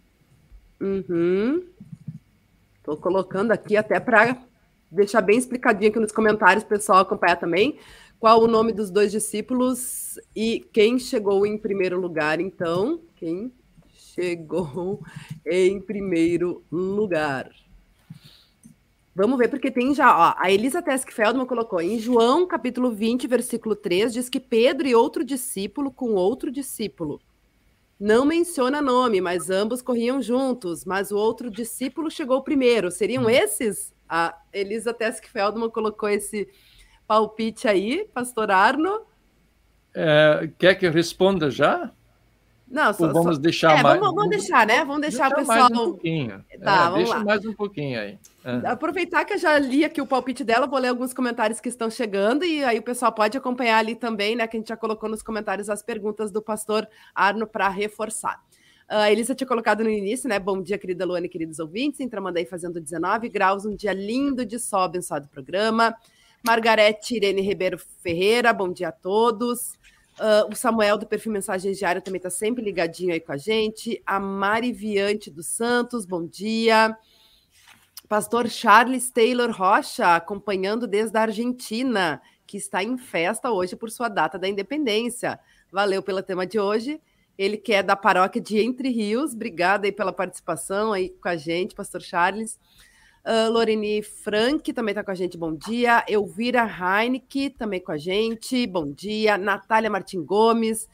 Estou uhum. colocando aqui até para deixar bem explicadinho aqui nos comentários, pessoal acompanhar também qual o nome dos dois discípulos e quem chegou em primeiro lugar. Então, quem chegou em primeiro lugar? Vamos ver, porque tem já, ó, a Elisa Tesk Feldman colocou em João capítulo 20, versículo 3, diz que Pedro e outro discípulo com outro discípulo. Não menciona nome, mas ambos corriam juntos, mas o outro discípulo chegou primeiro. Seriam hum. esses? A Elisa Tesk Feldman colocou esse palpite aí, pastor Arno. É, quer que eu responda já? Não, só, vamos só... deixar é, mais. Vamos, vamos, deixar, né? Vamos deixar, deixar o pessoal. Mais um pouquinho. Tá, é, vamos deixa lá. mais um pouquinho aí. É. Aproveitar que eu já li aqui o palpite dela, vou ler alguns comentários que estão chegando e aí o pessoal pode acompanhar ali também, né? Que a gente já colocou nos comentários as perguntas do pastor Arno para reforçar. Uh, a Elisa tinha colocado no início, né? Bom dia, querida Luana e queridos ouvintes. Em Tramandaí fazendo 19 graus, um dia lindo de sol, abençoado programa. Margarete Irene Ribeiro Ferreira, bom dia a todos. Uh, o Samuel do perfil Mensagens Diário também está sempre ligadinho aí com a gente. A Mari Viante dos Santos, bom dia. Pastor Charles Taylor Rocha, acompanhando desde a Argentina, que está em festa hoje por sua data da independência. Valeu pelo tema de hoje. Ele que é da paróquia de Entre Rios. Obrigada aí pela participação aí com a gente, Pastor Charles. Uh, Loreni Frank também está com a gente, bom dia. Elvira Heineke também com a gente, bom dia. Natália Martim Gomes,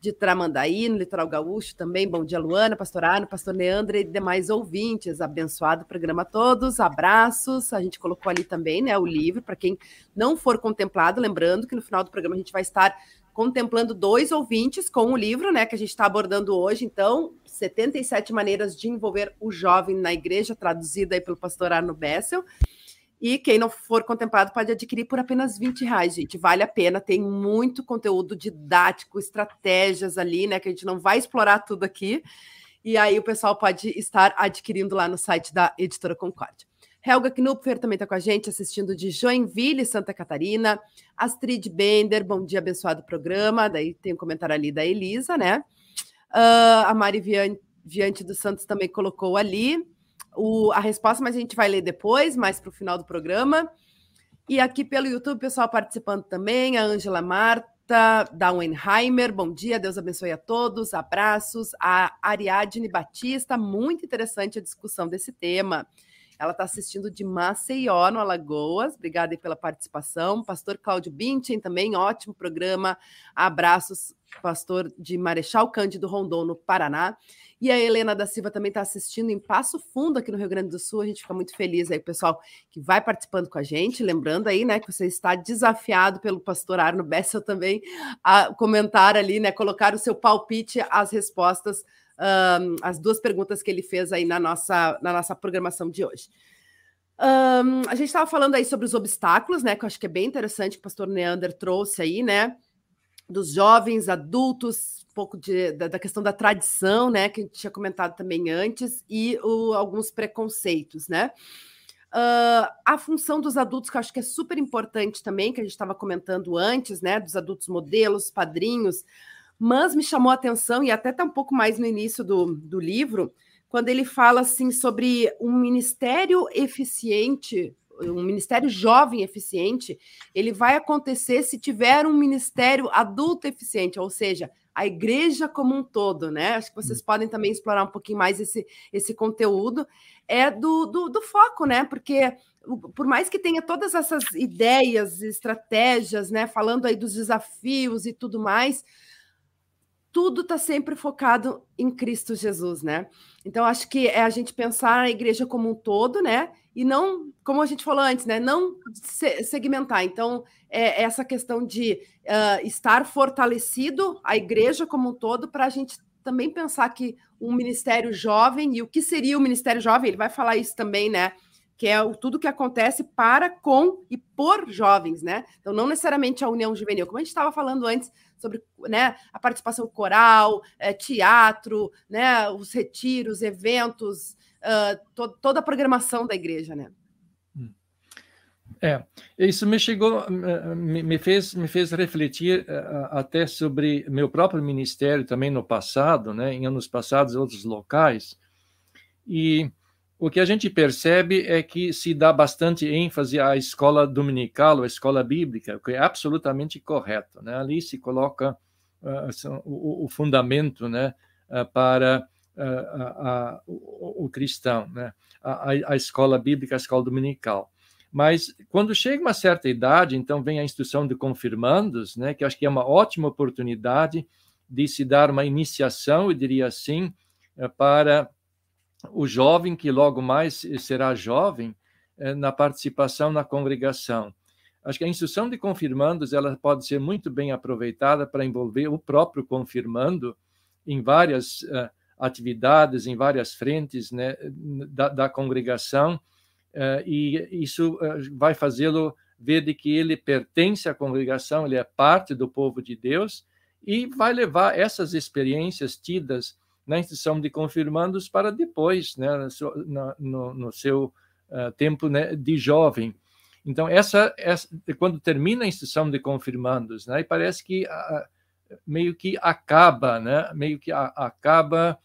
de Tramandaí, no Litoral Gaúcho também, bom dia, Luana, Pastor Arno, Pastor Leandro e demais ouvintes. Abençoado programa a todos, abraços. A gente colocou ali também né, o livro, para quem não for contemplado, lembrando que no final do programa a gente vai estar contemplando dois ouvintes com o livro, né, que a gente está abordando hoje. Então, 77 maneiras de envolver o jovem na igreja, traduzida aí pelo pastor Arno Bessel. E quem não for contemplado pode adquirir por apenas 20 reais, gente. Vale a pena, tem muito conteúdo didático, estratégias ali, né? Que a gente não vai explorar tudo aqui. E aí o pessoal pode estar adquirindo lá no site da Editora Concórdia. Helga Knupfer também está com a gente, assistindo de Joinville, Santa Catarina. Astrid Bender, bom dia, abençoado programa. Daí tem um comentário ali da Elisa, né? Uh, a Mari Viante, dos Santos também colocou ali o, a resposta, mas a gente vai ler depois, mais para o final do programa. E aqui pelo YouTube, pessoal participando também, a Ângela Marta, da Wenheimer, bom dia, Deus abençoe a todos, abraços. A Ariadne Batista, muito interessante a discussão desse tema. Ela está assistindo de Maceió, no Alagoas. Obrigada pela participação. Pastor Cláudio Bintin também, ótimo programa. Abraços, pastor de Marechal Cândido Rondon, no Paraná. E a Helena da Silva também está assistindo em Passo Fundo, aqui no Rio Grande do Sul. A gente fica muito feliz aí, pessoal, que vai participando com a gente. Lembrando aí, né, que você está desafiado pelo pastor Arno Bessel também a comentar ali, né, colocar o seu palpite às respostas um, as duas perguntas que ele fez aí na nossa, na nossa programação de hoje. Um, a gente estava falando aí sobre os obstáculos, né? Que eu acho que é bem interessante que o pastor Neander trouxe aí, né? Dos jovens, adultos, um pouco de, da, da, questão da tradição, né? Que a gente tinha comentado também antes, e o, alguns preconceitos, né? Uh, a função dos adultos, que eu acho que é super importante também, que a gente estava comentando antes, né? Dos adultos modelos, padrinhos, mas me chamou a atenção, e até está um pouco mais no início do, do livro, quando ele fala assim sobre um ministério eficiente, um ministério jovem eficiente, ele vai acontecer se tiver um ministério adulto eficiente, ou seja, a igreja como um todo, né? Acho que vocês podem também explorar um pouquinho mais esse, esse conteúdo, é do, do, do foco, né? Porque por mais que tenha todas essas ideias, estratégias, né? Falando aí dos desafios e tudo mais, tudo está sempre focado em Cristo Jesus, né? Então, acho que é a gente pensar a igreja como um todo, né? E não, como a gente falou antes, né? Não segmentar. Então, é essa questão de uh, estar fortalecido a igreja como um todo para a gente também pensar que um ministério jovem e o que seria o ministério jovem, ele vai falar isso também, né? que é o, tudo que acontece para, com e por jovens, né? Então, não necessariamente a união juvenil, como a gente estava falando antes sobre né, a participação coral, é, teatro, né, os retiros, eventos, uh, to toda a programação da igreja, né? É, isso me chegou, me, fez, me fez refletir uh, até sobre meu próprio ministério também no passado, né, em anos passados, outros locais, e o que a gente percebe é que se dá bastante ênfase à escola dominical, à escola bíblica, o que é absolutamente correto, né, ali se coloca uh, o, o, fundamento, né, uh, para a, o, o, cristão, né, a, a escola bíblica, a escola dominical. Mas quando chega uma certa idade, então vem a instrução de confirmandos, né, que acho que é uma ótima oportunidade de se dar uma iniciação, eu diria assim, eh, para o jovem que logo mais será jovem eh, na participação na congregação. Acho que a instrução de confirmandos ela pode ser muito bem aproveitada para envolver o próprio confirmando em várias uh, atividades, em várias frentes né, da, da congregação, uh, e isso uh, vai fazê-lo ver de que ele pertence à congregação, ele é parte do povo de Deus e vai levar essas experiências tidas na instituição de confirmandos para depois, né, no, no, seu uh, tempo né, de jovem. Então, essa, essa, quando termina a instituição de confirmandos, né, parece que meio que acaba, né, meio que a, acaba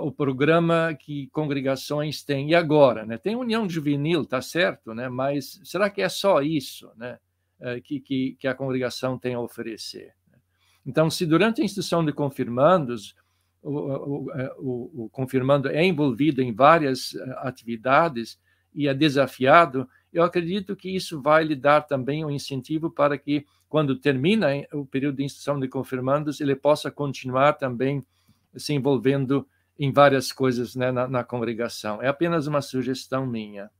o programa que congregações têm. E agora? Né? Tem união juvenil, tá certo, né? mas será que é só isso né? Que, que, que, a congregação tem a oferecer? Então, se durante a instrução de confirmandos, o, o, o, o confirmando é envolvido em várias uh, atividades e é desafiado, eu acredito que isso vai lhe dar também um incentivo para que, quando termina o período de instrução de confirmandos, ele possa continuar também se envolvendo em várias coisas né, na, na, congregação. É apenas uma sugestão minha.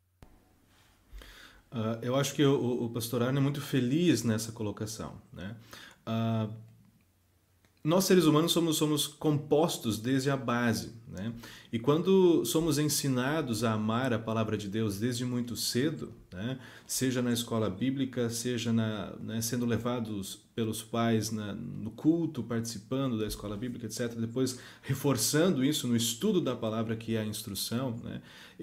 Uh, eu acho que o, o pastor Arno é muito feliz nessa colocação. Né? Uh, nós seres humanos somos, somos compostos desde a base, né? E quando somos ensinados a amar a palavra de Deus desde muito cedo, né? seja na escola bíblica, seja na, né, sendo levados pelos pais na, no culto, participando da escola bíblica, etc., depois reforçando isso no estudo da palavra, que é a instrução, né?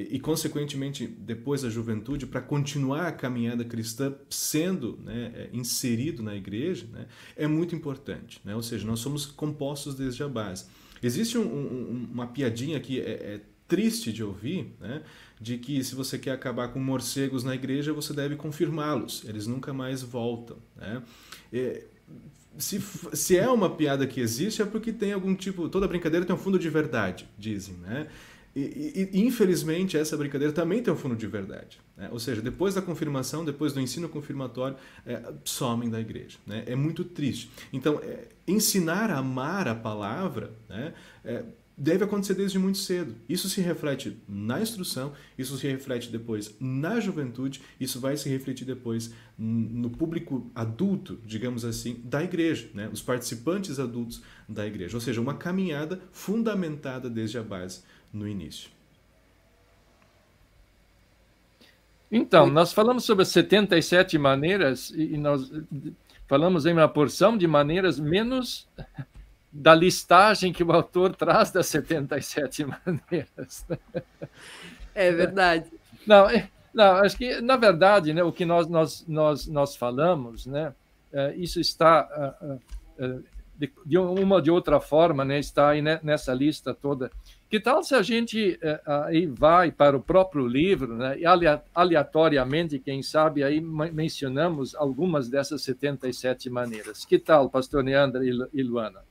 E, e, consequentemente, depois da juventude, para continuar a caminhada cristã sendo né, é, inserido na igreja, né, é muito importante. Né? Ou seja, nós somos compostos desde a base. Existe um, um, uma piadinha que é, é triste de ouvir, né? de que se você quer acabar com morcegos na igreja, você deve confirmá-los, eles nunca mais voltam. Né? E, se, se é uma piada que existe, é porque tem algum tipo. Toda brincadeira tem um fundo de verdade, dizem. Né? E, e, infelizmente, essa brincadeira também tem um fundo de verdade. Né? Ou seja, depois da confirmação, depois do ensino confirmatório, é, somem da igreja. Né? É muito triste. Então, é, ensinar a amar a palavra né, é, deve acontecer desde muito cedo. Isso se reflete na instrução, isso se reflete depois na juventude, isso vai se refletir depois no público adulto, digamos assim, da igreja, né? os participantes adultos da igreja. Ou seja, uma caminhada fundamentada desde a base no início. Então, nós falamos sobre 77 maneiras e nós falamos em uma porção de maneiras menos da listagem que o autor traz das 77 maneiras. É verdade. Não, é, não acho que, na verdade, né, o que nós, nós, nós, nós falamos, né, é, isso está, de, de uma ou de outra forma, né, está aí nessa lista toda que tal se a gente eh, aí vai para o próprio livro, né, e aleatoriamente, quem sabe, aí mencionamos algumas dessas 77 maneiras. Que tal, pastor Neandra e Luana?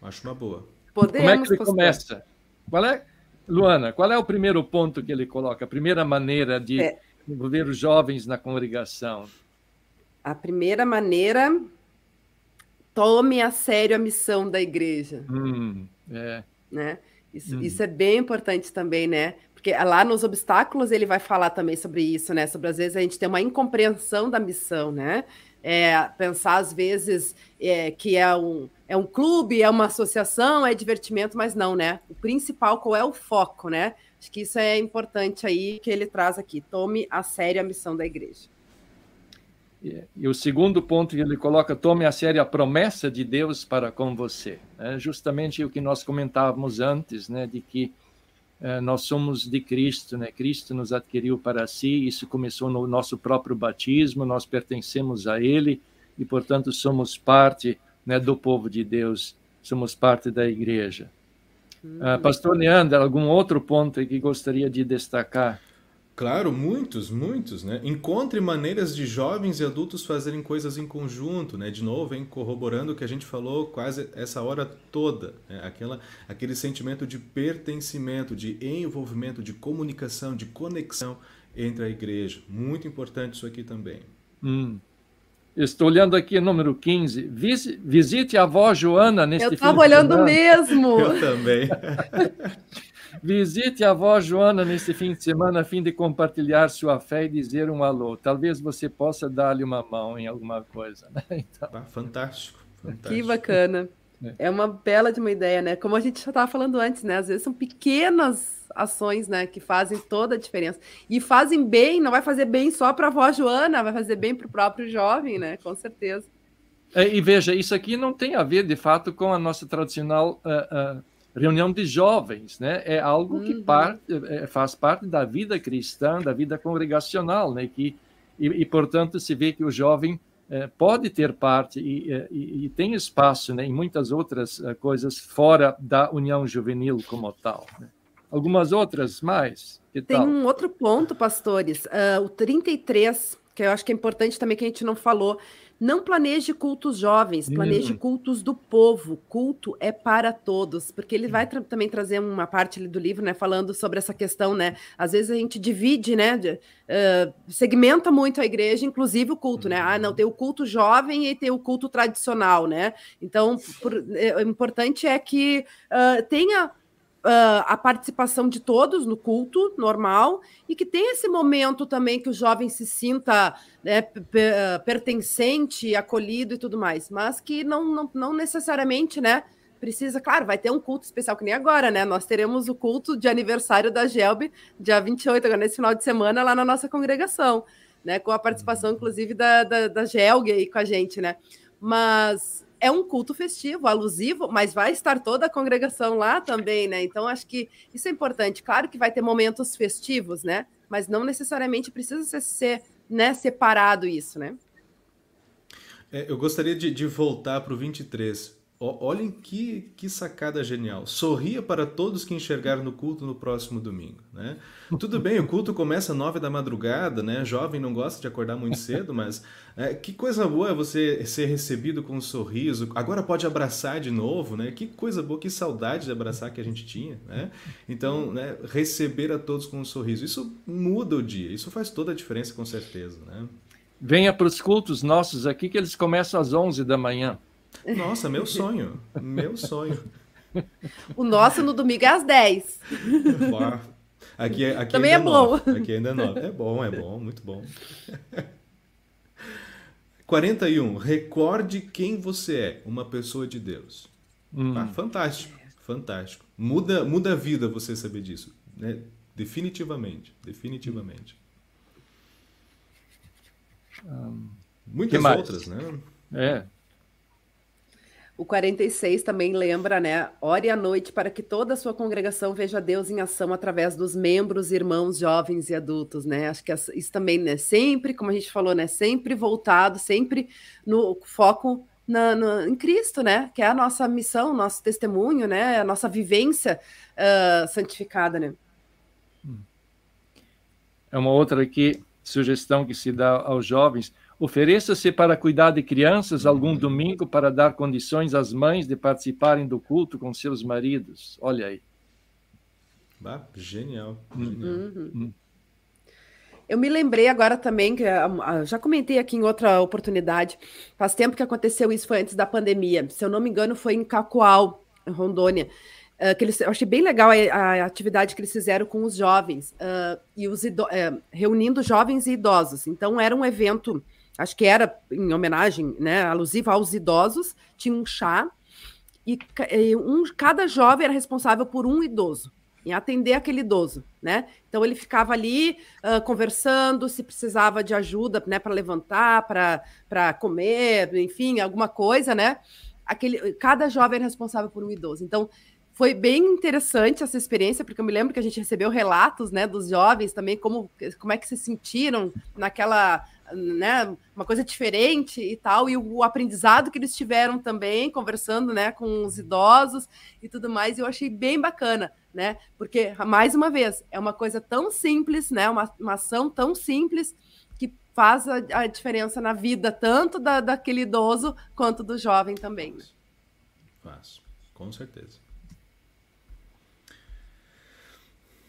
Acho uma boa. Podemos, Como é que ele começa? Qual é, Luana, qual é o primeiro ponto que ele coloca? A primeira maneira de é. envolver os jovens na congregação? A primeira maneira, tome a sério a missão da igreja. Hum, é né? Isso, uhum. isso é bem importante também, né? Porque lá nos obstáculos ele vai falar também sobre isso, né? Sobre às vezes a gente tem uma incompreensão da missão, né? É, pensar às vezes é, que é um, é um clube, é uma associação, é divertimento, mas não, né? O principal, qual é o foco, né? Acho que isso é importante aí que ele traz aqui. Tome a sério a missão da igreja. E, o segundo ponto que ele coloca, tome a sério a promessa de Deus para com você. É justamente o que nós comentávamos antes, né, de que eh, nós somos de Cristo, né? Cristo nos adquiriu para si, isso começou no nosso próprio batismo, nós pertencemos a Ele e, portanto, somos parte né, do povo de Deus, somos parte da igreja. Uh, Pastor Leandro, algum outro ponto que gostaria de destacar? Claro, muitos, muitos, né? Encontre maneiras de jovens e adultos fazerem coisas em conjunto, né? De novo, hein? corroborando o que a gente falou quase essa hora toda, né? Aquela, aquele sentimento de pertencimento, de envolvimento, de comunicação, de conexão entre a igreja. Muito importante isso aqui também. Hum. Estou olhando aqui número 15. Visite a avó Joana neste Eu estava olhando mesmo. Eu também. Visite a avó Joana nesse fim de semana a fim de compartilhar sua fé e dizer um alô. Talvez você possa dar-lhe uma mão em alguma coisa. Né? Então... Ah, fantástico, fantástico. Que bacana. É. é uma bela de uma ideia, né? Como a gente já estava falando antes, né? Às vezes são pequenas ações, né, que fazem toda a diferença. E fazem bem, não vai fazer bem só para a avó Joana, vai fazer bem para o próprio jovem, né? Com certeza. É, e veja, isso aqui não tem a ver, de fato, com a nossa tradicional uh, uh, reunião de jovens, né? É algo uhum. que parte, é, faz parte da vida cristã, da vida congregacional, né? Que, e, e portanto, se vê que o jovem é, pode ter parte e, e, e, tem espaço né, em muitas outras uh, coisas fora da união juvenil como tal. Né? Algumas outras mais? tem tal? um outro ponto, pastores, uh, o 33, que eu acho que é importante também que a gente não falou, não planeje cultos jovens, planeje uhum. cultos do povo. Culto é para todos, porque ele vai tra também trazer uma parte do livro, né, falando sobre essa questão, né? Às vezes a gente divide, né, de, uh, segmenta muito a igreja, inclusive o culto, né? Ah, não, tem o culto jovem e tem o culto tradicional, né? Então, por, é, o importante é que uh, tenha uh, a participação de todos no culto normal e que tem esse momento também que o jovem se sinta né, ah, pertencente, acolhido e tudo mais, mas que não, não, não necessariamente, né? Precisa, claro, vai ter um culto especial, que nem agora, né? Nós teremos o culto de aniversário da Gelbe, dia 28, agora nesse final de semana, lá na nossa congregação, né? Com a participação, inclusive, da, da, da Gelg aí com a gente, né? Mas é um culto festivo, alusivo, mas vai estar toda a congregação lá também, né? Então acho que isso é importante. Claro que vai ter momentos festivos, né? Mas não necessariamente precisa ser, né, separado isso, né? É, eu gostaria de, de voltar para o 23. Olhem que, que sacada genial. Sorria para todos que enxergaram no culto no próximo domingo. Né? Tudo bem, o culto começa às nove da madrugada, né? Jovem não gosta de acordar muito cedo, mas é, que coisa boa é você ser recebido com um sorriso. Agora pode abraçar de novo, né? Que coisa boa, que saudade de abraçar que a gente tinha, né? Então, né, receber a todos com um sorriso. Isso muda o dia, isso faz toda a diferença, com certeza, né? Venha para os cultos nossos aqui, que eles começam às onze da manhã. Nossa, meu sonho. Meu sonho. O nosso no domingo é às 10. Aqui, é, aqui Também é, é bom. Aqui ainda é 9. É bom, é bom, muito bom. 41. Recorde quem você é, uma pessoa de Deus. Hum. Ah, fantástico, fantástico. Muda, muda a vida você saber disso. Né? Definitivamente, definitivamente. Um, Muitas outras, né? É, o 46 também lembra, né? Ore à noite para que toda a sua congregação veja Deus em ação através dos membros, irmãos, jovens e adultos, né? Acho que isso também, né? Sempre, como a gente falou, né? Sempre voltado, sempre no foco na, em Cristo, né? Que é a nossa missão, nosso testemunho, né? A nossa vivência uh, santificada, né? É uma outra aqui, sugestão que se dá aos jovens Ofereça-se para cuidar de crianças algum domingo para dar condições às mães de participarem do culto com seus maridos. Olha aí. Bah, genial. genial. Uhum. Hum. Eu me lembrei agora também, que ah, ah, já comentei aqui em outra oportunidade, faz tempo que aconteceu isso, foi antes da pandemia. Se eu não me engano, foi em Cacoal, em Rondônia. Uh, que eles, eu achei bem legal a, a, atividade que eles fizeram com os jovens, uh, e os uh, reunindo jovens e idosos. Então, era um evento acho que era em homenagem, né, alusiva aos idosos, tinha um chá e, um, cada jovem era responsável por um idoso, em atender aquele idoso, né? Então ele ficava ali uh, conversando, se precisava de ajuda, né, para levantar, para comer, enfim, alguma coisa, né? Aquele, cada jovem era responsável por um idoso. Então foi bem interessante essa experiência, porque eu me lembro que a gente recebeu relatos, né, dos jovens também, como, como é que se sentiram naquela, né, uma coisa diferente e tal, e o, aprendizado que eles tiveram também, conversando, né, com os idosos e tudo mais, eu achei bem bacana, né, porque, mais uma vez, é uma coisa tão simples, né, uma, uma ação tão simples, que faz a, a diferença na vida, tanto da, daquele idoso, quanto do jovem também, né? Faz, com certeza.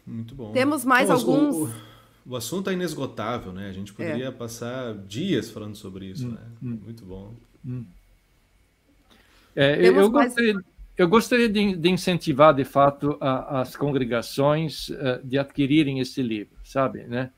Muito bom. Temos mais alguns. O, o, assunto é inesgotável, né? A gente poderia é. passar dias falando sobre isso, hum, né? Hum. Muito bom. Hum. É, eu, mais... gostaria, eu gostaria de, de, incentivar, de fato, a, as congregações uh, de adquirirem esse livro, sabe? Né?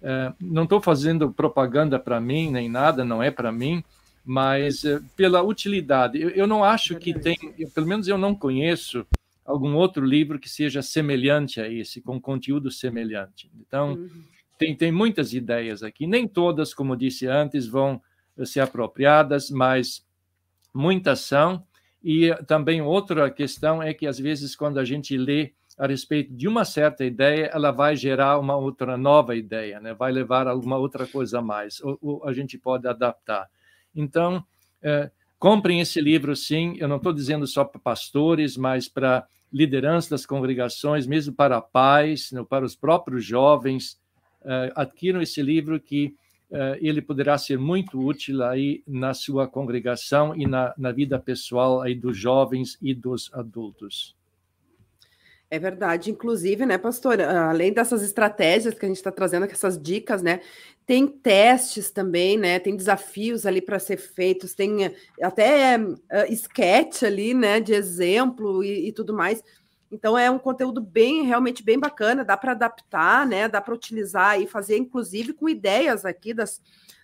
Uh, não estou fazendo propaganda para mim, nem nada, não é para mim, mas uh, pela utilidade. Eu, eu não acho que tem, eu, pelo menos eu não conheço algum outro livro que seja semelhante a esse, com conteúdo semelhante. Então, uhum. tem, tem muitas ideias aqui, nem todas, como disse antes, vão ser apropriadas, mas muitas são. E também outra questão é que, às vezes, quando a gente lê a respeito de uma certa ideia, ela vai gerar uma outra nova ideia, né? vai levar a alguma outra coisa a mais, ou, ou a gente pode adaptar. Então, é, comprem esse livro, sim. Eu não estou dizendo só para pastores, mas para liderança das congregações, mesmo para pais, né, para os próprios jovens, uh, adquiram esse livro que uh, ele poderá ser muito útil aí na sua congregação e na, na vida pessoal aí dos jovens e dos adultos. É verdade, inclusive, né, pastor? Além dessas estratégias que a gente está trazendo, essas dicas, né? Tem testes também, né? Tem desafios ali para ser feitos, tem até uh, sketch ali, né? De exemplo e, e, tudo mais. Então é um conteúdo bem, realmente bem bacana, dá para adaptar, né? Dá para utilizar e fazer, inclusive, com ideias aqui das,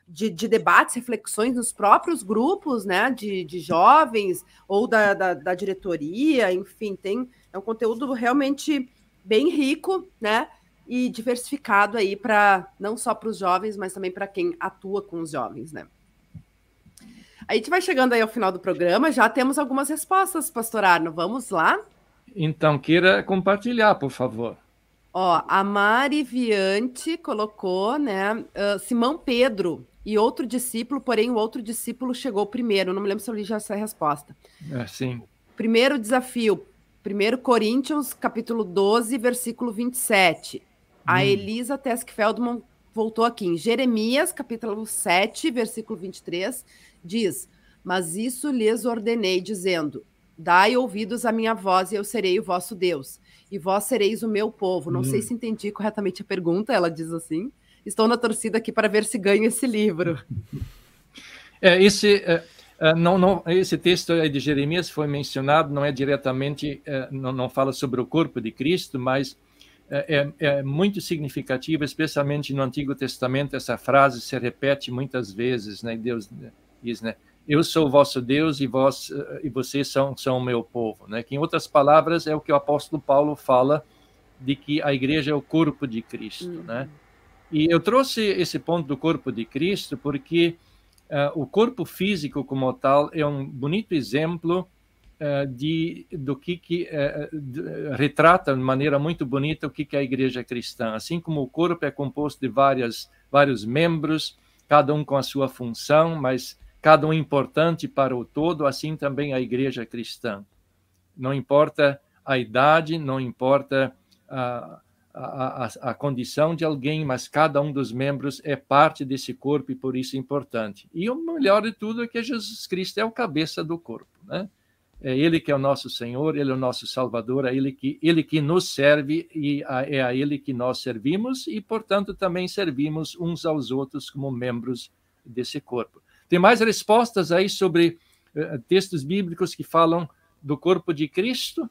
de, de, debates, reflexões nos próprios grupos, né? De, de jovens ou da, da, da diretoria, enfim, tem é um conteúdo realmente bem rico, né? E diversificado aí para não só para os jovens, mas também para quem atua com os jovens, né? A gente vai chegando aí ao final do programa, já temos algumas respostas, pastor Arno. Vamos lá? Então, queira compartilhar, por favor. Ó, a Mari Viante colocou, né? Uh, Simão Pedro e outro discípulo, porém o outro discípulo chegou primeiro. Não me lembro se eu li já essa resposta. É, sim. Primeiro desafio: 1 Coríntios, capítulo 12, versículo 27. A hum. Elisa Teskfeldman voltou aqui em Jeremias, capítulo 7, versículo 23, diz: Mas isso lhes ordenei, dizendo: Dai ouvidos à minha voz e eu serei o vosso Deus, e vós sereis o meu povo. Não hum. sei se entendi corretamente a pergunta, ela diz assim. Estou na torcida aqui para ver se ganho esse livro. É, esse, é, não, não, esse texto de Jeremias foi mencionado, não é diretamente, eh, não, não fala sobre o corpo de Cristo, mas eh, é, é, muito significativo, especialmente no Antigo Testamento, essa frase se repete muitas vezes, né? Deus diz, né? Eu sou o vosso Deus e vós eh, e vocês são são o meu povo, né? Que em outras palavras é o que o apóstolo Paulo fala de que a igreja é o corpo de Cristo, né? uhum. né? E eu trouxe esse ponto do corpo de Cristo porque Uh, o corpo físico como tal é um bonito exemplo uh, de do que, que uh, de, retrata de maneira muito bonita o que, que é a igreja cristã. Assim como o corpo é composto de várias, vários membros, cada um com a sua função, mas cada um importante para o todo, assim também a igreja cristã. Não importa a idade, não importa a a, a, a, condição de alguém, mas cada um dos membros é parte desse corpo e por isso é importante. E o melhor de tudo é que Jesus Cristo é o cabeça do corpo, né? É Ele que é o nosso Senhor, Ele é o nosso Salvador, é Ele que, ele que nos serve e é a Ele que nós servimos e, portanto, também servimos uns aos outros como membros desse corpo. Tem mais respostas aí sobre uh, textos bíblicos que falam do corpo de Cristo?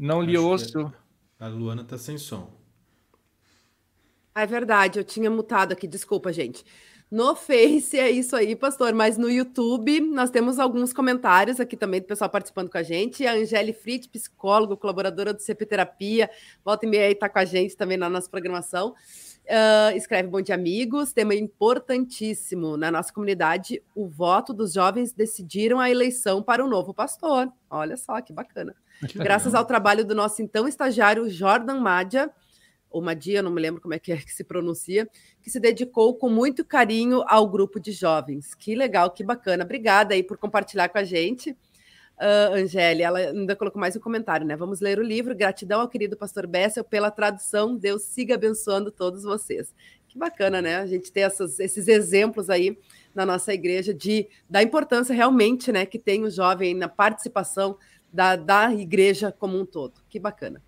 Não lhe ouço. A Luana está sem som. É verdade, eu tinha mutado aqui, desculpa, gente. No Face é isso aí, pastor, mas no YouTube nós temos alguns comentários aqui também do pessoal participando com a gente. A Angele Fritz, psicólogo, colaboradora do CP Terapia, volta e meia aí está com a gente também na nossa programação. Uh, escreve Bom dia, amigos. Tema importantíssimo. Na nossa comunidade, o voto dos jovens decidiram a eleição para o novo pastor. Olha só que bacana. Graças ao trabalho do nosso então estagiário Jordan Madia, ou Madia, não me lembro como é que, é que se pronuncia, que se dedicou com muito carinho ao grupo de jovens. Que legal, que bacana. Obrigada aí por compartilhar com a gente. Uh, Angélia, ela ainda colocou mais um comentário, né? Vamos ler o livro. Gratidão ao querido pastor Bessel pela tradução. Deus siga abençoando todos vocês. Que bacana, né? A gente ter essas, esses exemplos aí na nossa igreja de da importância realmente, né, que tem o jovem na participação da, da igreja como um todo. Que bacana.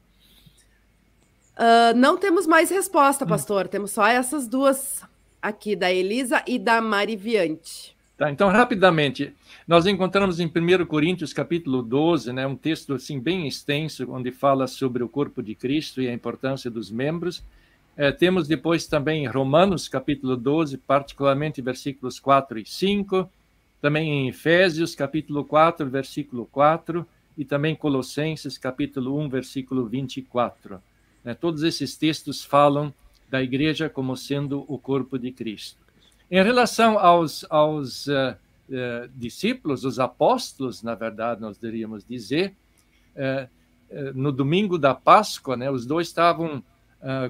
Uh, não temos mais resposta, hum. pastor. Hum. Temos só essas duas aqui, da Elisa e da Mariviante. Tá, então, rapidamente, nós encontramos em 1 Coríntios, capítulo 12, né, um texto assim bem extenso, onde fala sobre o corpo de Cristo e a importância dos membros. É, temos depois também Romanos, capítulo 12, particularmente versículos 4 e 5. Também em Efésios, capítulo 4, versículo 4. E também Colossenses, capítulo 1, versículo 24. Né, todos esses textos falam da igreja como sendo o corpo de Cristo. Em relação aos, aos uh, uh, discípulos, os apóstolos, na verdade, nós deveríamos dizer, uh, no domingo da Páscoa, né, os dois estavam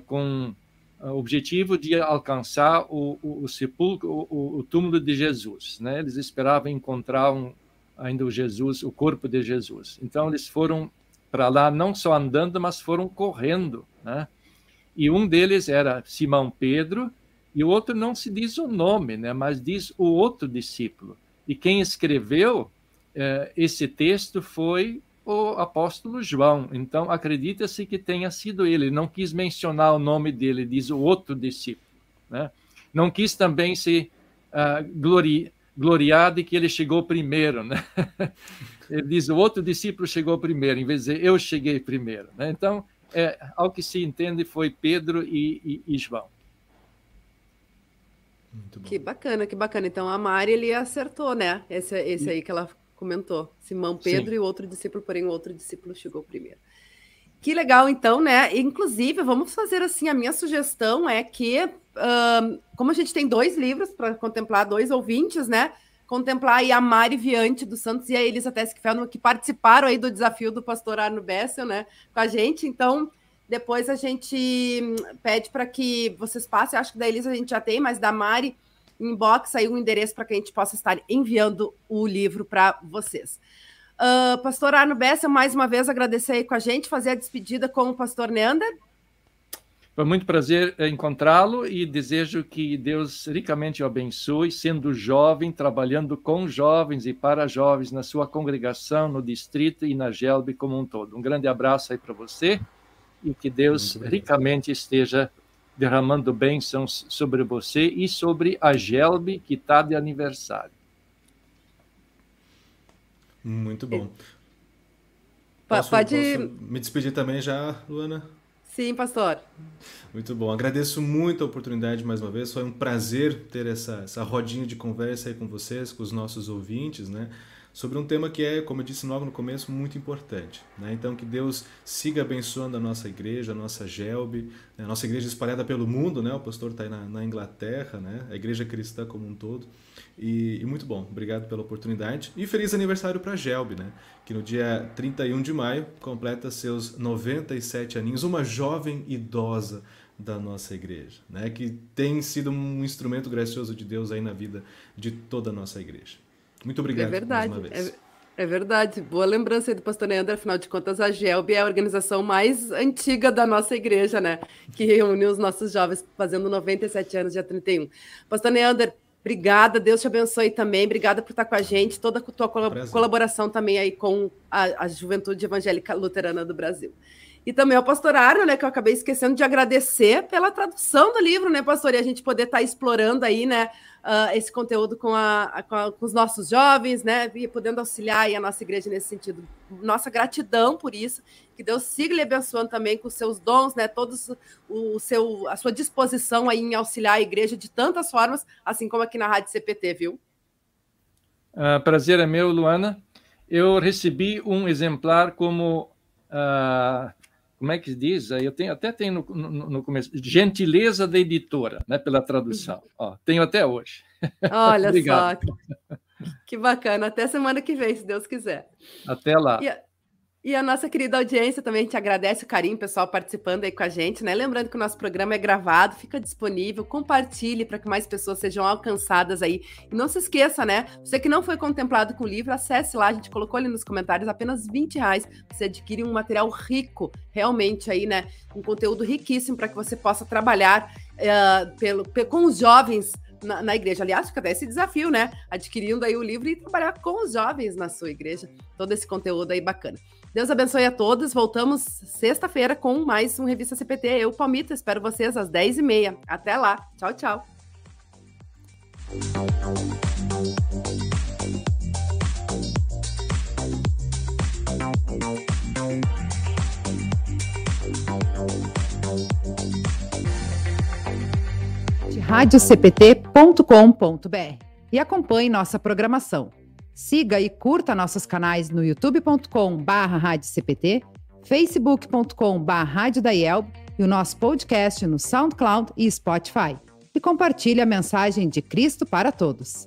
com o objetivo de alcançar o, o, o sepulcro, o, o, túmulo de Jesus. Né? Eles esperavam encontrar um, ainda o Jesus, o corpo de Jesus. Então, eles foram para lá não só andando, mas foram correndo. Né? E um deles era Simão Pedro, e o outro não se diz o nome, né, mas diz o outro discípulo. E quem escreveu eh, esse texto foi o apóstolo João. Então, acredita-se que tenha sido ele. Não quis mencionar o nome dele, diz o outro discípulo. Né? Não quis também se uh, glori gloriar de que ele chegou primeiro. Né? ele diz o outro discípulo chegou primeiro, em vez de dizer eu cheguei primeiro. Né? Então, é, ao que se entende, foi Pedro e, e, e João. Que bacana, que bacana. Então a Mari ele acertou, né? Esse, esse aí que ela comentou. Simão Pedro Sim. e o outro discípulo, porém o outro discípulo chegou primeiro. Que legal, então, né? Inclusive, vamos fazer assim: a minha sugestão é que, um, como a gente tem dois livros para contemplar, dois ouvintes, né? Contemplar aí a Mari Viante dos Santos e a Elisa Teskfeldman, que participaram aí do desafio do pastor Arno Bessel, né? Com a gente. Então, depois a gente hum, pede para que vocês passem. Acho que da Elisa a gente já tem, mas da Mari, inbox aí o um endereço para que a gente possa estar enviando o livro para vocês. Uh, pastor Arno Bessa, mais uma vez agradecer aí com a gente, fazer a despedida com o pastor Neander. Foi muito prazer encontrá-lo e desejo que Deus ricamente o abençoe, sendo jovem, trabalhando com jovens e para jovens na sua congregação, no distrito e na GELB como um todo. Um grande abraço aí para você e que Deus ricamente esteja derramando bênçãos sobre você e sobre a Gelbe, que está de aniversário. Muito bom. Posso, Pode posso me despedir também já, Luana? Sim, pastor. Muito bom. Agradeço muito a oportunidade mais uma vez. Foi um prazer ter essa, essa rodinha de conversa aí com vocês, com os nossos ouvintes, né? Sobre um tema que é, como eu disse logo no começo, muito importante. Né? Então, que Deus siga abençoando a nossa igreja, a nossa GELB, né? a nossa igreja espalhada pelo mundo, né? o pastor está aí na, na, Inglaterra, né? a igreja cristã como um todo. E, e, muito bom, obrigado pela oportunidade. E feliz aniversário para a GELB, né? que no dia 31 de maio completa seus 97 aninhos, uma jovem idosa da nossa igreja, né? que tem sido um instrumento gracioso de Deus aí na vida de toda a nossa igreja. Muito obrigado. É verdade. É, é, verdade. Boa lembrança aí do pastor Neander. Afinal de contas, a GELB é a organização mais antiga da nossa igreja, né? Que reúne os nossos jovens fazendo 97 anos, dia 31. Pastor Neander, obrigada. Deus te abençoe também. Obrigada por estar com a gente. Toda a tua colaboração também aí com a, a Juventude Evangélica Luterana do Brasil. E também ao pastor Arno, né, que eu acabei esquecendo de agradecer pela tradução do livro, né, pastor? E a gente poder estar explorando aí, né, uh, esse conteúdo com, a, com, a, com, os nossos jovens, né? E podendo auxiliar a nossa igreja nesse sentido. Nossa gratidão por isso. Que Deus siga lhe abençoando também com os seus dons, né? Todos o seu, a sua disposição aí em auxiliar a igreja de tantas formas, assim como aqui na Rádio CPT, viu? Uh, prazer é meu, Luana. Eu recebi um exemplar como uh, como é que diz? Eu tenho até tenho no, no, no começo, gentileza da editora, né, pela tradução. Uhum. Ó, tenho até hoje. Olha só, que, que, bacana. Até semana que vem, se Deus quiser. Até lá. E, e a nossa querida audiência também, gente agradece o carinho, pessoal participando aí com a gente, né? Lembrando que o nosso programa é gravado, fica disponível, compartilhe para que mais pessoas sejam alcançadas aí. E não se esqueça, né? Você que não foi contemplado com o livro, acesse lá, a gente colocou ali nos comentários, apenas 20 reais. Você adquire um material rico, realmente aí, né? Um conteúdo riquíssimo para que você possa trabalhar uh, pelo, com os jovens na, na, igreja. Aliás, fica até esse desafio, né? Adquirindo aí o livro e trabalhar com os jovens na sua igreja. Todo esse conteúdo aí bacana. Deus abençoe a todos. Voltamos sexta-feira com mais um Revista CPT. Eu, Palmito, espero vocês às 10h30. Até lá. Tchau, tchau. radiocpt.com.br e acompanhe nossa programação. Siga e curta nossos canais no youtube.com/barra facebook.com/barra e o nosso podcast no SoundCloud e Spotify. E compartilhe a mensagem de Cristo para todos.